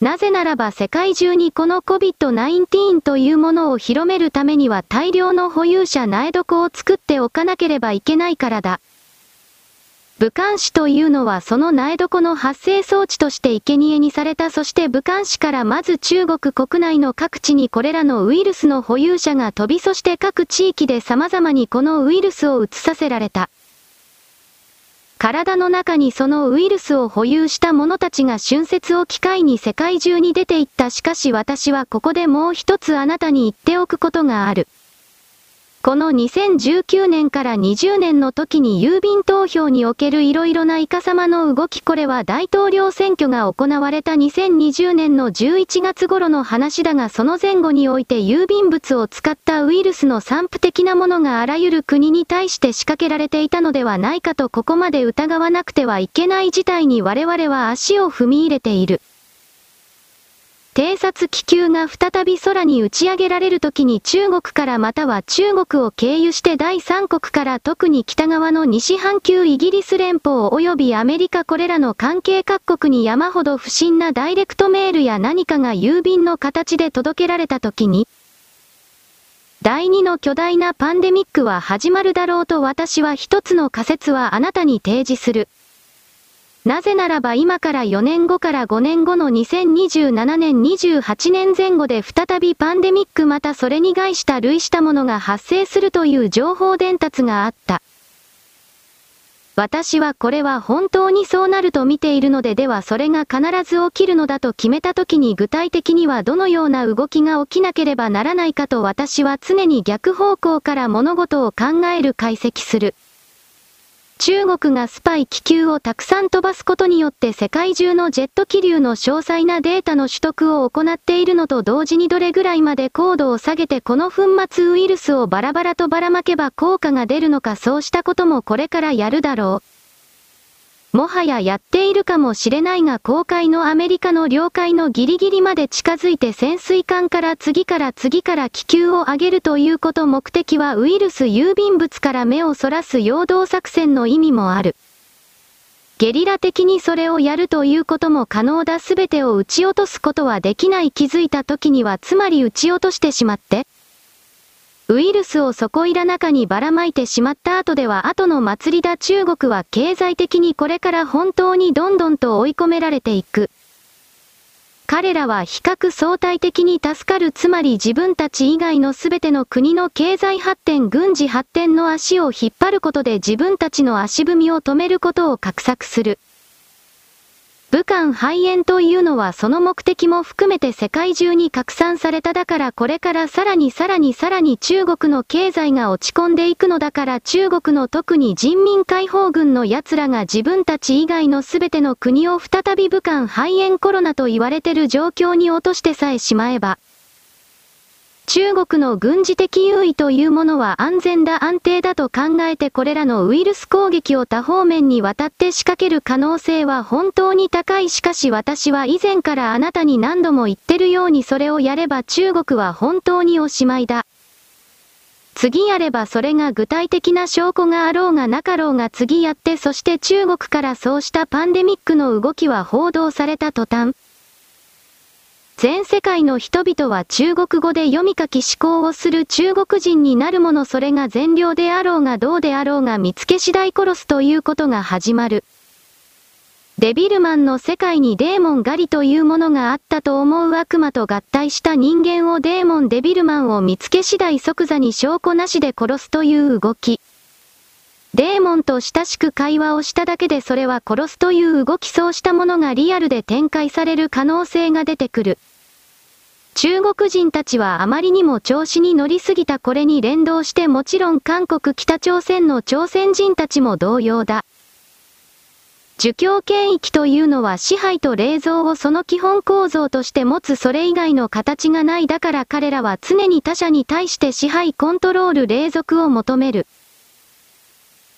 なぜならば世界中にこの COVID-19 というものを広めるためには大量の保有者苗床を作っておかなければいけないからだ。武漢市というのはその苗床の発生装置として生贄にされたそして武漢市からまず中国国内の各地にこれらのウイルスの保有者が飛びそして各地域で様々にこのウイルスを移させられた。体の中にそのウイルスを保有した者たちが春節を機会に世界中に出ていったしかし私はここでもう一つあなたに言っておくことがある。この2019年から20年の時に郵便投票における色々なイカ様の動きこれは大統領選挙が行われた2020年の11月頃の話だがその前後において郵便物を使ったウイルスの散布的なものがあらゆる国に対して仕掛けられていたのではないかとここまで疑わなくてはいけない事態に我々は足を踏み入れている。偵察気球が再び空に打ち上げられるときに中国からまたは中国を経由して第三国から特に北側の西半球イギリス連邦及びアメリカこれらの関係各国に山ほど不審なダイレクトメールや何かが郵便の形で届けられたときに、第二の巨大なパンデミックは始まるだろうと私は一つの仮説はあなたに提示する。なぜならば今から4年後から5年後の2027年28年前後で再びパンデミックまたそれに害した類したものが発生するという情報伝達があった。私はこれは本当にそうなると見ているのでではそれが必ず起きるのだと決めた時に具体的にはどのような動きが起きなければならないかと私は常に逆方向から物事を考える解析する。中国がスパイ気球をたくさん飛ばすことによって世界中のジェット気流の詳細なデータの取得を行っているのと同時にどれぐらいまで高度を下げてこの粉末ウイルスをバラバラとばらまけば効果が出るのかそうしたこともこれからやるだろう。もはややっているかもしれないが公海のアメリカの領海のギリギリまで近づいて潜水艦から次から次から気球を上げるということ目的はウイルス郵便物から目をそらす陽動作戦の意味もある。ゲリラ的にそれをやるということも可能だ全てを撃ち落とすことはできない気づいた時にはつまり撃ち落としてしまって、ウイルスをそこいら中にばらまいてしまった後では後の祭りだ中国は経済的にこれから本当にどんどんと追い込められていく。彼らは比較相対的に助かるつまり自分たち以外の全ての国の経済発展軍事発展の足を引っ張ることで自分たちの足踏みを止めることを画策する。武漢肺炎というのはその目的も含めて世界中に拡散されただからこれからさらにさらにさらに中国の経済が落ち込んでいくのだから中国の特に人民解放軍の奴らが自分たち以外の全ての国を再び武漢肺炎コロナと言われてる状況に落としてさえしまえば、中国の軍事的優位というものは安全だ安定だと考えてこれらのウイルス攻撃を多方面にわたって仕掛ける可能性は本当に高いしかし私は以前からあなたに何度も言ってるようにそれをやれば中国は本当におしまいだ。次やればそれが具体的な証拠があろうがなかろうが次やってそして中国からそうしたパンデミックの動きは報道された途端、全世界の人々は中国語で読み書き思考をする中国人になるものそれが善良であろうがどうであろうが見つけ次第殺すということが始まる。デビルマンの世界にデーモン狩りというものがあったと思う悪魔と合体した人間をデーモンデビルマンを見つけ次第即座に証拠なしで殺すという動き。デーモンと親しく会話をしただけでそれは殺すという動きそうしたものがリアルで展開される可能性が出てくる。中国人たちはあまりにも調子に乗りすぎたこれに連動してもちろん韓国北朝鮮の朝鮮人たちも同様だ。儒教権益というのは支配と冷蔵をその基本構造として持つそれ以外の形がないだから彼らは常に他者に対して支配コントロール霊俗を求める。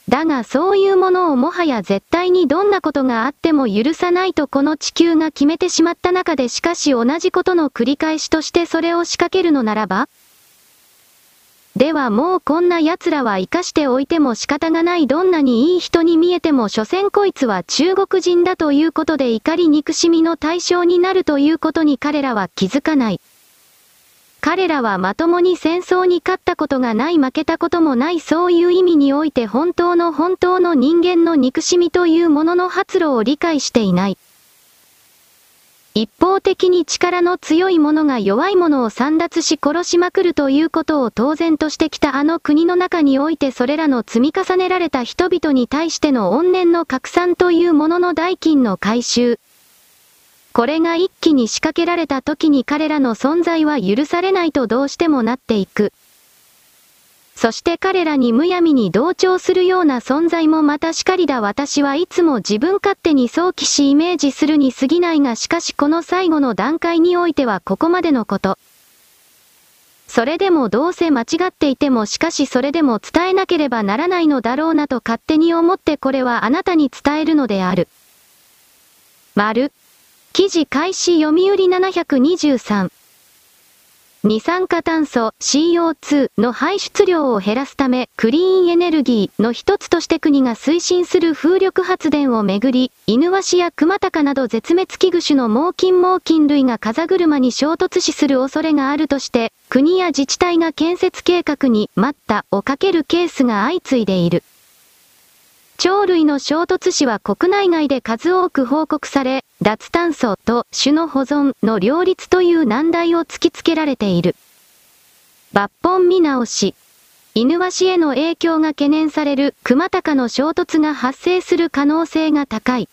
だがそういうものをもはや絶対にどんなことがあっても許さないとこの地球が決めてしまった中でしかし同じことの繰り返しとしてそれを仕掛けるのならばではもうこんな奴らは生かしておいても仕方がないどんなにいい人に見えても所詮こいつは中国人だということで怒り憎しみの対象になるということに彼らは気づかない。彼らはまともに戦争に勝ったことがない負けたこともないそういう意味において本当の本当の人間の憎しみというものの発露を理解していない。一方的に力の強い者が弱い者を散奪し殺しまくるということを当然としてきたあの国の中においてそれらの積み重ねられた人々に対しての怨念の拡散というものの代金の回収、これが一気に仕掛けられた時に彼らの存在は許されないとどうしてもなっていく。そして彼らにむやみに同調するような存在もまたしかりだ私はいつも自分勝手に想起しイメージするに過ぎないがしかしこの最後の段階においてはここまでのこと。それでもどうせ間違っていてもしかしそれでも伝えなければならないのだろうなと勝手に思ってこれはあなたに伝えるのである。丸。記事開始読売723。二酸化炭素 CO2 の排出量を減らすため、クリーンエネルギーの一つとして国が推進する風力発電をめぐり、イヌワシやクマタカなど絶滅危惧種の猛禽猛禽類が風車に衝突死する恐れがあるとして、国や自治体が建設計画に待ったをかけるケースが相次いでいる。鳥類の衝突死は国内外で数多く報告され、脱炭素と種の保存の両立という難題を突きつけられている。抜本見直し。犬ワへの影響が懸念される熊高の衝突が発生する可能性が高い。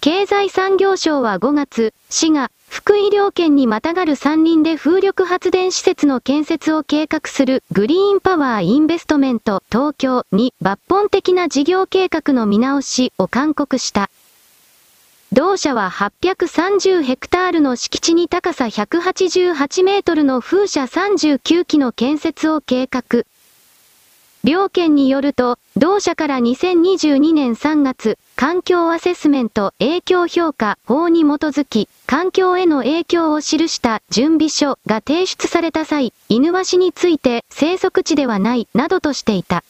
経済産業省は5月、市が福井領県にまたがる山林で風力発電施設の建設を計画するグリーンパワーインベストメント東京に抜本的な事業計画の見直しを勧告した。同社は830ヘクタールの敷地に高さ188メートルの風車39基の建設を計画。両県によると、同社から2022年3月、環境アセスメント影響評価法に基づき、環境への影響を記した準備書が提出された際、犬ワシについて生息地ではない、などとしていた。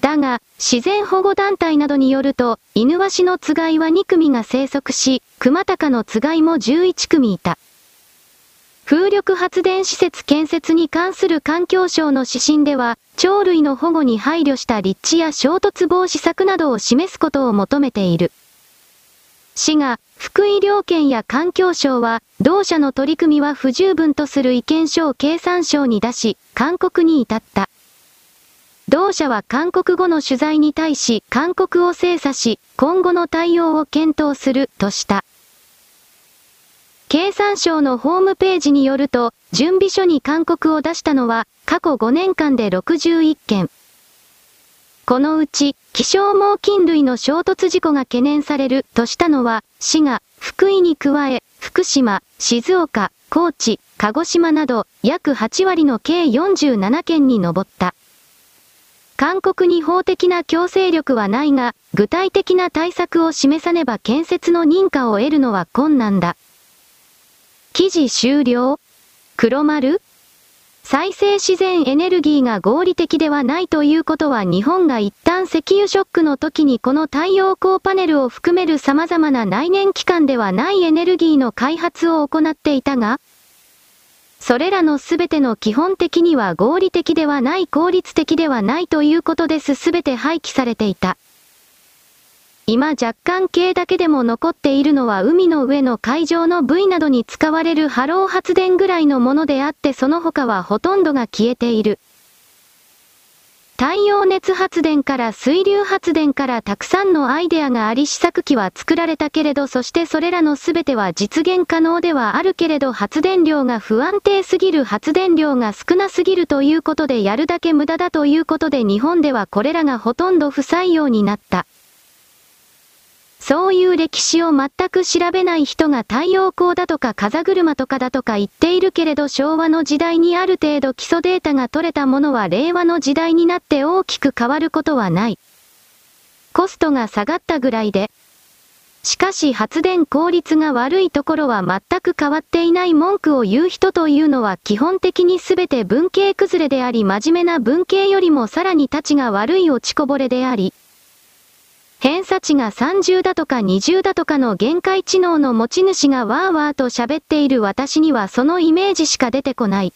だが、自然保護団体などによると、犬ワシのつがいは2組が生息し、熊高のつがいも11組いた。風力発電施設建設に関する環境省の指針では、鳥類の保護に配慮した立地や衝突防止策などを示すことを求めている。市が、福井領県や環境省は、同社の取り組みは不十分とする意見書を経産省に出し、勧告に至った。同社は勧告後の取材に対し、勧告を精査し、今後の対応を検討する、とした。経産省のホームページによると、準備書に勧告を出したのは、過去5年間で61件。このうち、気象猛禽類の衝突事故が懸念されるとしたのは、滋賀、福井に加え、福島、静岡、高知、鹿児島など、約8割の計47件に上った。勧告に法的な強制力はないが、具体的な対策を示さねば建設の認可を得るのは困難だ。記事終了？黒丸？再生自然エネルギーが合理的ではないということは日本が一旦石油ショックの時にこの太陽光パネルを含める様々な内燃機関ではないエネルギーの開発を行っていたが、それらのすべての基本的には合理的ではない効率的ではないということです。すべて廃棄されていた。今若干系だけでも残っているのは海の上の海上の部位などに使われる波浪発電ぐらいのものであってその他はほとんどが消えている。太陽熱発電から水流発電からたくさんのアイデアがあり試作機は作られたけれどそしてそれらのすべては実現可能ではあるけれど発電量が不安定すぎる発電量が少なすぎるということでやるだけ無駄だということで日本ではこれらがほとんど不採用になった。そういう歴史を全く調べない人が太陽光だとか風車とかだとか言っているけれど昭和の時代にある程度基礎データが取れたものは令和の時代になって大きく変わることはない。コストが下がったぐらいで。しかし発電効率が悪いところは全く変わっていない文句を言う人というのは基本的に全て文系崩れであり真面目な文系よりもさらに立ちが悪い落ちこぼれであり、偏差値が30だとか20だとかの限界知能の持ち主がわーわーと喋っている私にはそのイメージしか出てこない。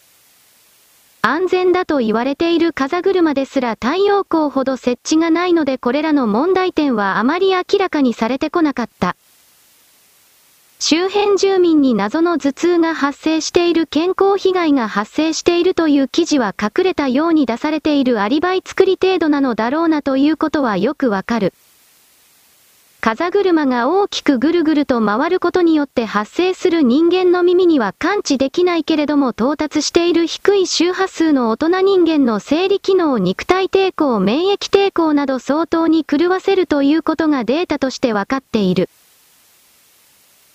安全だと言われている風車ですら太陽光ほど設置がないのでこれらの問題点はあまり明らかにされてこなかった。周辺住民に謎の頭痛が発生している健康被害が発生しているという記事は隠れたように出されているアリバイ作り程度なのだろうなということはよくわかる。風車が大きくぐるぐると回ることによって発生する人間の耳には感知できないけれども到達している低い周波数の大人人間の生理機能肉体抵抗免疫抵抗など相当に狂わせるということがデータとして分かっている。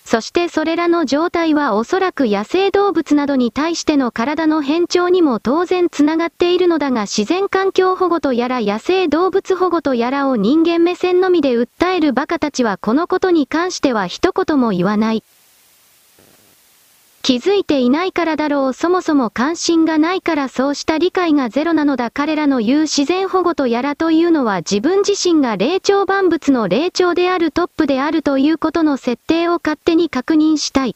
そしてそれらの状態はおそらく野生動物などに対しての体の変調にも当然つながっているのだが自然環境保護とやら野生動物保護とやらを人間目線のみで訴える馬鹿たちはこのことに関しては一言も言わない。気づいていないからだろうそもそも関心がないからそうした理解がゼロなのだ彼らの言う自然保護とやらというのは自分自身が霊長万物の霊長であるトップであるということの設定を勝手に確認したい。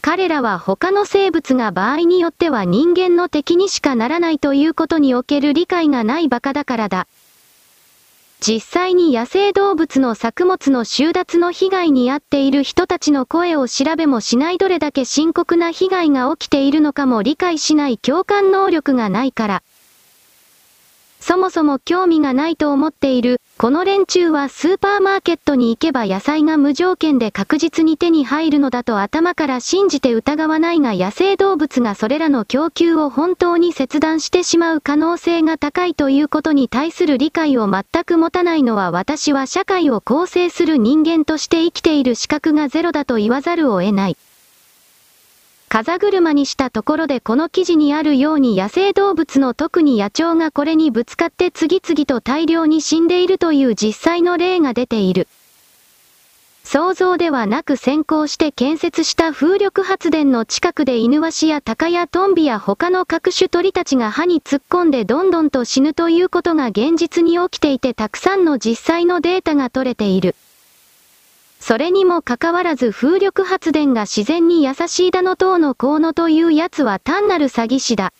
彼らは他の生物が場合によっては人間の敵にしかならないということにおける理解がない馬鹿だからだ。実際に野生動物の作物の収奪の被害に遭っている人たちの声を調べもしないどれだけ深刻な被害が起きているのかも理解しない共感能力がないから。そもそも興味がないと思っている、この連中はスーパーマーケットに行けば野菜が無条件で確実に手に入るのだと頭から信じて疑わないが野生動物がそれらの供給を本当に切断してしまう可能性が高いということに対する理解を全く持たないのは私は社会を構成する人間として生きている資格がゼロだと言わざるを得ない。風車にしたところでこの記事にあるように野生動物の特に野鳥がこれにぶつかって次々と大量に死んでいるという実際の例が出ている。想像ではなく先行して建設した風力発電の近くで犬ワシやタカやトンビや他の各種鳥たちが歯に突っ込んでどんどんと死ぬということが現実に起きていてたくさんの実際のデータが取れている。それにもかかわらず風力発電が自然に優しいだの等のこうのというやつは単なる詐欺師だ。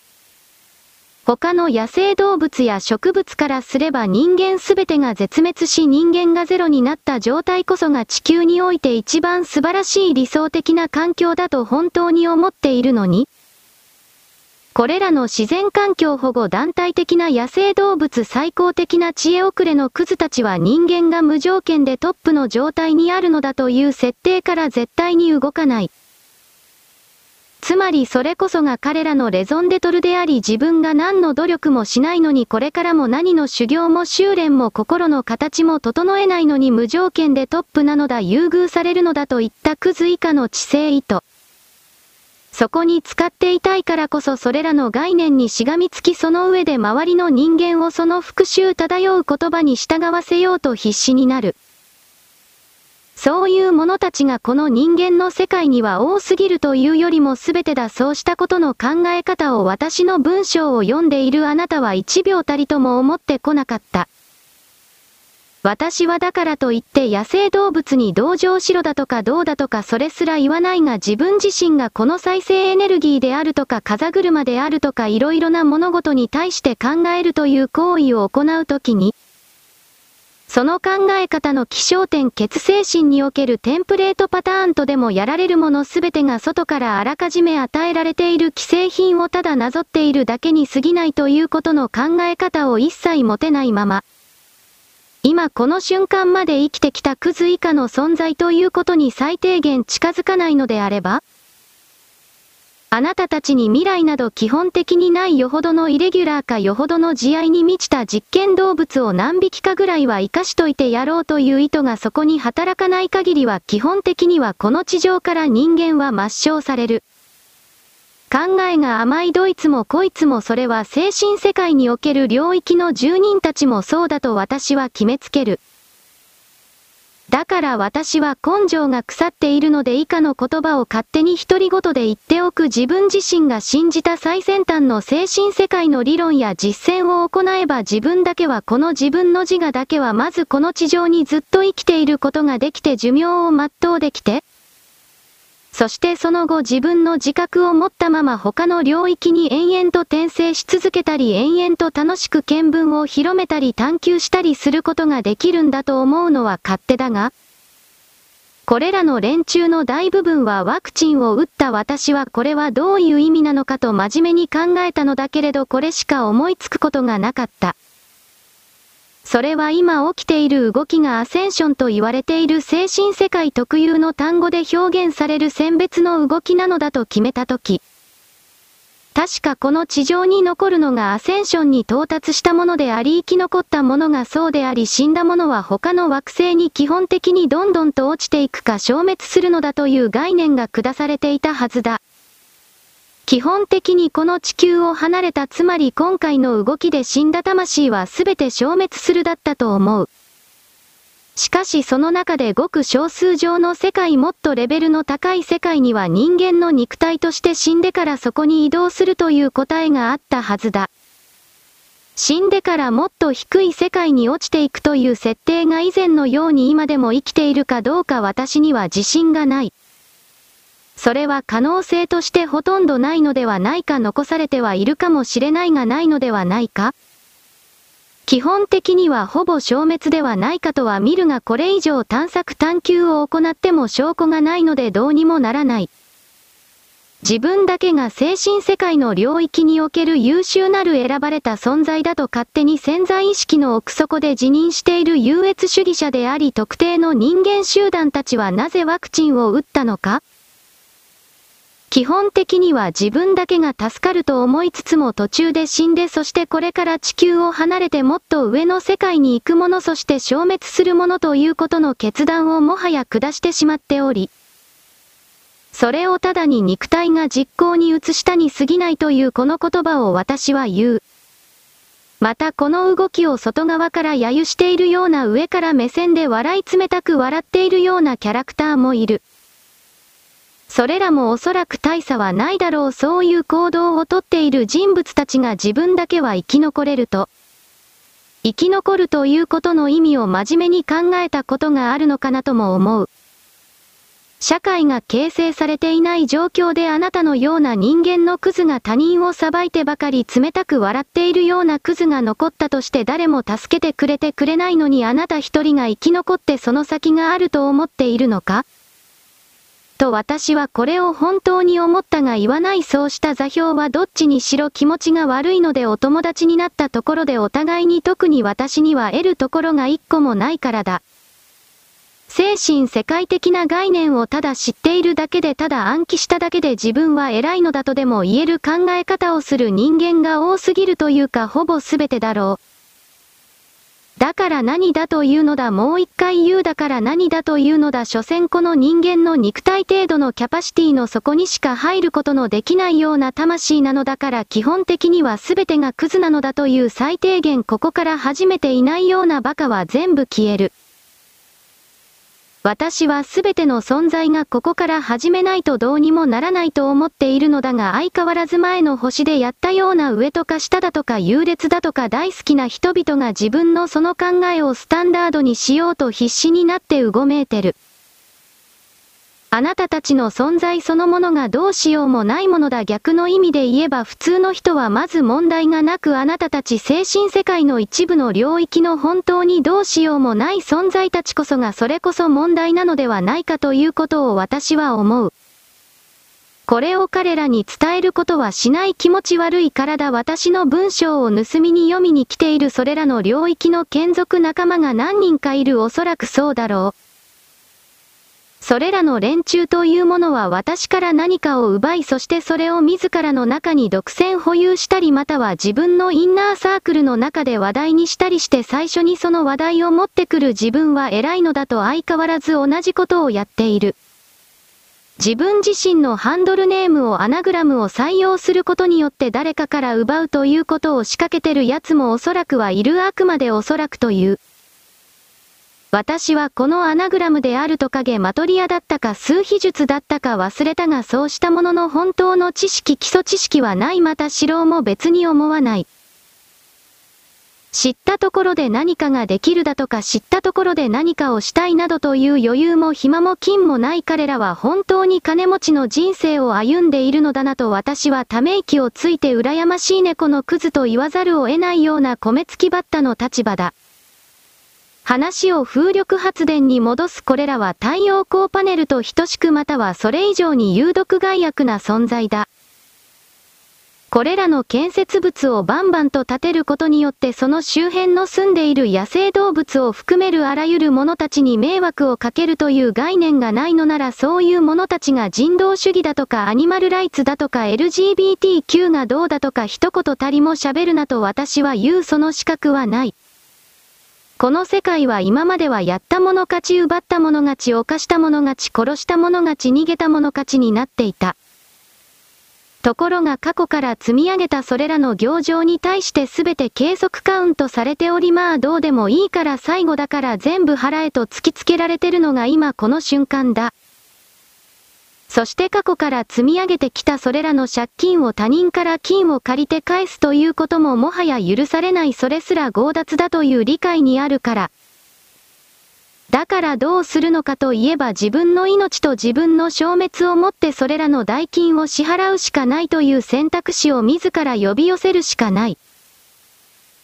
他の野生動物や植物からすれば人間すべてが絶滅し人間がゼロになった状態こそが地球において一番素晴らしい理想的な環境だと本当に思っているのに、これらの自然環境保護団体的な野生動物最高的な知恵遅れのクズたちは人間が無条件でトップの状態にあるのだという設定から絶対に動かない。つまりそれこそが彼らのレゾンデトルであり自分が何の努力もしないのにこれからも何の修行も修練も心の形も整えないのに無条件でトップなのだ優遇されるのだといったクズ以下の知性意図。そこに使っていたいからこそそれらの概念にしがみつきその上で周りの人間をその復讐漂う言葉に従わせようと必死になる。そういう者たちがこの人間の世界には多すぎるというよりも全てだそうしたことの考え方を私の文章を読んでいるあなたは一秒たりとも思ってこなかった。私はだからといって野生動物に同情しろだとかどうだとかそれすら言わないが自分自身がこの再生エネルギーであるとか風車であるとか色々な物事に対して考えるという行為を行うときに、その考え方の気象点血精神におけるテンプレートパターンとでもやられるものすべてが外からあらかじめ与えられている既製品をただなぞっているだけに過ぎないということの考え方を一切持てないまま、今この瞬間まで生きてきたクズ以下の存在ということに最低限近づかないのであればあなたたちに未来など基本的にないよほどのイレギュラーかよほどの慈愛に満ちた実験動物を何匹かぐらいは生かしといてやろうという意図がそこに働かない限りは基本的にはこの地上から人間は抹消される。考えが甘いどいつもこいつもそれは精神世界における領域の住人たちもそうだと私は決めつける。だから私は根性が腐っているので以下の言葉を勝手に独り言で言っておく自分自身が信じた最先端の精神世界の理論や実践を行えば自分だけはこの自分の自我だけはまずこの地上にずっと生きていることができて寿命を全うできて、そしてその後自分の自覚を持ったまま他の領域に延々と転生し続けたり延々と楽しく見聞を広めたり探求したりすることができるんだと思うのは勝手だが、これらの連中の大部分はワクチンを打った私はこれはどういう意味なのかと真面目に考えたのだけれどこれしか思いつくことがなかった。それは今起きている動きがアセンションと言われている精神世界特有の単語で表現される選別の動きなのだと決めたとき。確かこの地上に残るのがアセンションに到達したものであり生き残ったものがそうであり死んだものは他の惑星に基本的にどんどんと落ちていくか消滅するのだという概念が下されていたはずだ。基本的にこの地球を離れたつまり今回の動きで死んだ魂は全て消滅するだったと思う。しかしその中でごく少数上の世界もっとレベルの高い世界には人間の肉体として死んでからそこに移動するという答えがあったはずだ。死んでからもっと低い世界に落ちていくという設定が以前のように今でも生きているかどうか私には自信がない。それは可能性としてほとんどないのではないか残されてはいるかもしれないがないのではないか基本的にはほぼ消滅ではないかとは見るがこれ以上探索探求を行っても証拠がないのでどうにもならない。自分だけが精神世界の領域における優秀なる選ばれた存在だと勝手に潜在意識の奥底で辞任している優越主義者であり特定の人間集団たちはなぜワクチンを打ったのか基本的には自分だけが助かると思いつつも途中で死んでそしてこれから地球を離れてもっと上の世界に行くものそして消滅するものということの決断をもはや下してしまっており、それをただに肉体が実行に移したに過ぎないというこの言葉を私は言う。またこの動きを外側から揶揄しているような上から目線で笑い冷たく笑っているようなキャラクターもいる。それらもおそらく大差はないだろうそういう行動をとっている人物たちが自分だけは生き残れると。生き残るということの意味を真面目に考えたことがあるのかなとも思う。社会が形成されていない状況であなたのような人間のクズが他人を裁いてばかり冷たく笑っているようなクズが残ったとして誰も助けてくれてくれないのにあなた一人が生き残ってその先があると思っているのか？と私はこれを本当に思ったが言わないそうした座標はどっちにしろ気持ちが悪いのでお友達になったところでお互いに特に私には得るところが一個もないからだ。精神世界的な概念をただ知っているだけでただ暗記しただけで自分は偉いのだとでも言える考え方をする人間が多すぎるというかほぼ全てだろう。だから何だというのだ？もう一回言うだから何だというのだ？所詮この人間の肉体程度のキャパシティの底にしか入ることのできないような魂なのだから基本的には全てがクズなのだという最低限ここから始めていないような馬鹿は全部消える。私はすべての存在がここから始めないとどうにもならないと思っているのだが相変わらず前の星でやったような上とか下だとか優劣だとか大好きな人々が自分のその考えをスタンダードにしようと必死になってうごめいてる。あなたたちの存在そのものがどうしようもないものだ逆の意味で言えば普通の人はまず問題がなくあなたたち精神世界の一部の領域の本当にどうしようもない存在たちこそがそれこそ問題なのではないかということを私は思う。これを彼らに伝えることはしない気持ち悪い体私の文章を盗みに読みに来ているそれらの領域の眷属仲間が何人かいるおそらくそうだろう。それらの連中というものは私から何かを奪いそしてそれを自らの中に独占保有したりまたは自分のインナーサークルの中で話題にしたりして最初にその話題を持ってくる自分は偉いのだと相変わらず同じことをやっている。自分自身のハンドルネームをアナグラムを採用することによって誰かから奪うということを仕掛けてる奴もおそらくはいるあくまでおそらくという。私はこのアナグラムであると影マトリアだったか数秘術だったか忘れたがそうしたものの本当の知識基礎知識はないまた知ろうも別に思わない。知ったところで何かができるだとか知ったところで何かをしたいなどという余裕も暇も金もない彼らは本当に金持ちの人生を歩んでいるのだなと私はため息をついて羨ましい猫のクズと言わざるを得ないような米付きバッタの立場だ。話を風力発電に戻すこれらは太陽光パネルと等しくまたはそれ以上に有毒害悪な存在だ。これらの建設物をバンバンと建てることによってその周辺の住んでいる野生動物を含めるあらゆる者たちに迷惑をかけるという概念がないのならそういう者たちが人道主義だとかアニマルライツだとか LGBTQ がどうだとか一言たりも喋るなと私は言うその資格はない。この世界は今まではやった者勝ち奪った者勝ち犯した者勝ち殺した者勝ち逃げた者勝ちになっていた。ところが過去から積み上げたそれらの行情に対して全て計測カウントされておりまあどうでもいいから最後だから全部払えと突きつけられてるのが今この瞬間だ。そして過去から積み上げてきたそれらの借金を他人から金を借りて返すということももはや許されないそれすら強奪だという理解にあるから。だからどうするのかといえば自分の命と自分の消滅をもってそれらの代金を支払うしかないという選択肢を自ら呼び寄せるしかない。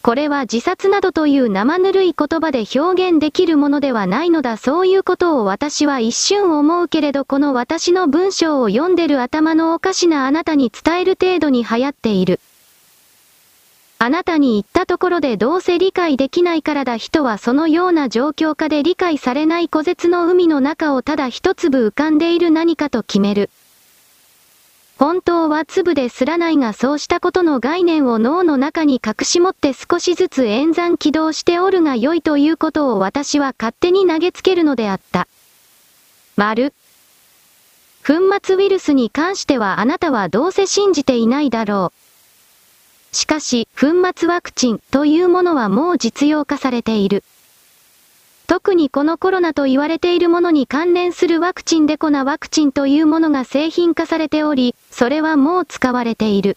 これは自殺などという生ぬるい言葉で表現できるものではないのだそういうことを私は一瞬思うけれどこの私の文章を読んでる頭のおかしなあなたに伝える程度に流行っている。あなたに言ったところでどうせ理解できないからだ人はそのような状況下で理解されない古絶の海の中をただ一粒浮かんでいる何かと決める。本当は粒ですらないがそうしたことの概念を脳の中に隠し持って少しずつ演算起動しておるが良いということを私は勝手に投げつけるのであった。丸。粉末ウイルスに関してはあなたはどうせ信じていないだろう。しかし、粉末ワクチンというものはもう実用化されている。特にこのコロナと言われているものに関連するワクチンでコナワクチンというものが製品化されており、それはもう使われている。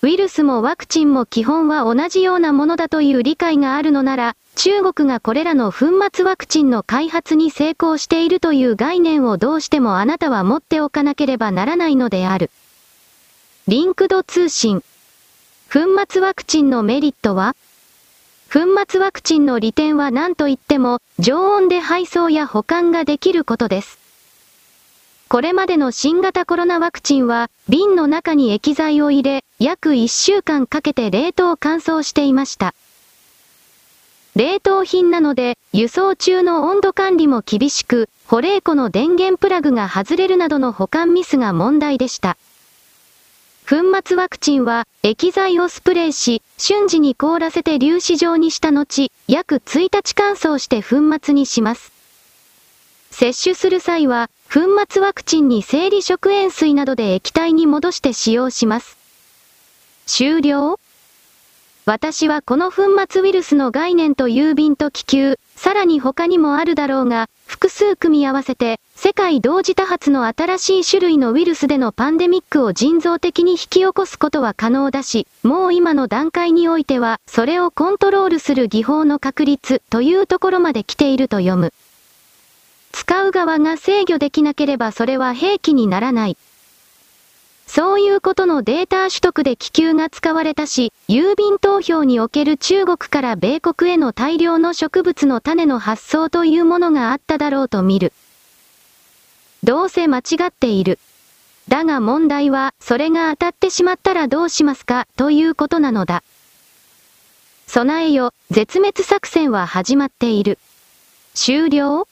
ウイルスもワクチンも基本は同じようなものだという理解があるのなら、中国がこれらの粉末ワクチンの開発に成功しているという概念をどうしてもあなたは持っておかなければならないのである。リンクド通信。粉末ワクチンのメリットは粉末ワクチンの利点は何と言っても、常温で配送や保管ができることです。これまでの新型コロナワクチンは、瓶の中に液剤を入れ、約1週間かけて冷凍乾燥していました。冷凍品なので、輸送中の温度管理も厳しく、保冷庫の電源プラグが外れるなどの保管ミスが問題でした。粉末ワクチンは、液剤をスプレーし、瞬時に凍らせて粒子状にした後、約1日乾燥して粉末にします。接種する際は、粉末ワクチンに生理食塩水などで液体に戻して使用します。終了私はこの粉末ウイルスの概念と郵便と気球、さらに他にもあるだろうが、複数組み合わせて、世界同時多発の新しい種類のウイルスでのパンデミックを人造的に引き起こすことは可能だし、もう今の段階においては、それをコントロールする技法の確率というところまで来ていると読む。使う側が制御できなければそれは兵器にならない。そういうことのデータ取得で気球が使われたし、郵便投票における中国から米国への大量の植物の種の発送というものがあっただろうと見る。どうせ間違っている。だが問題は、それが当たってしまったらどうしますか、ということなのだ。備えよ、絶滅作戦は始まっている。終了？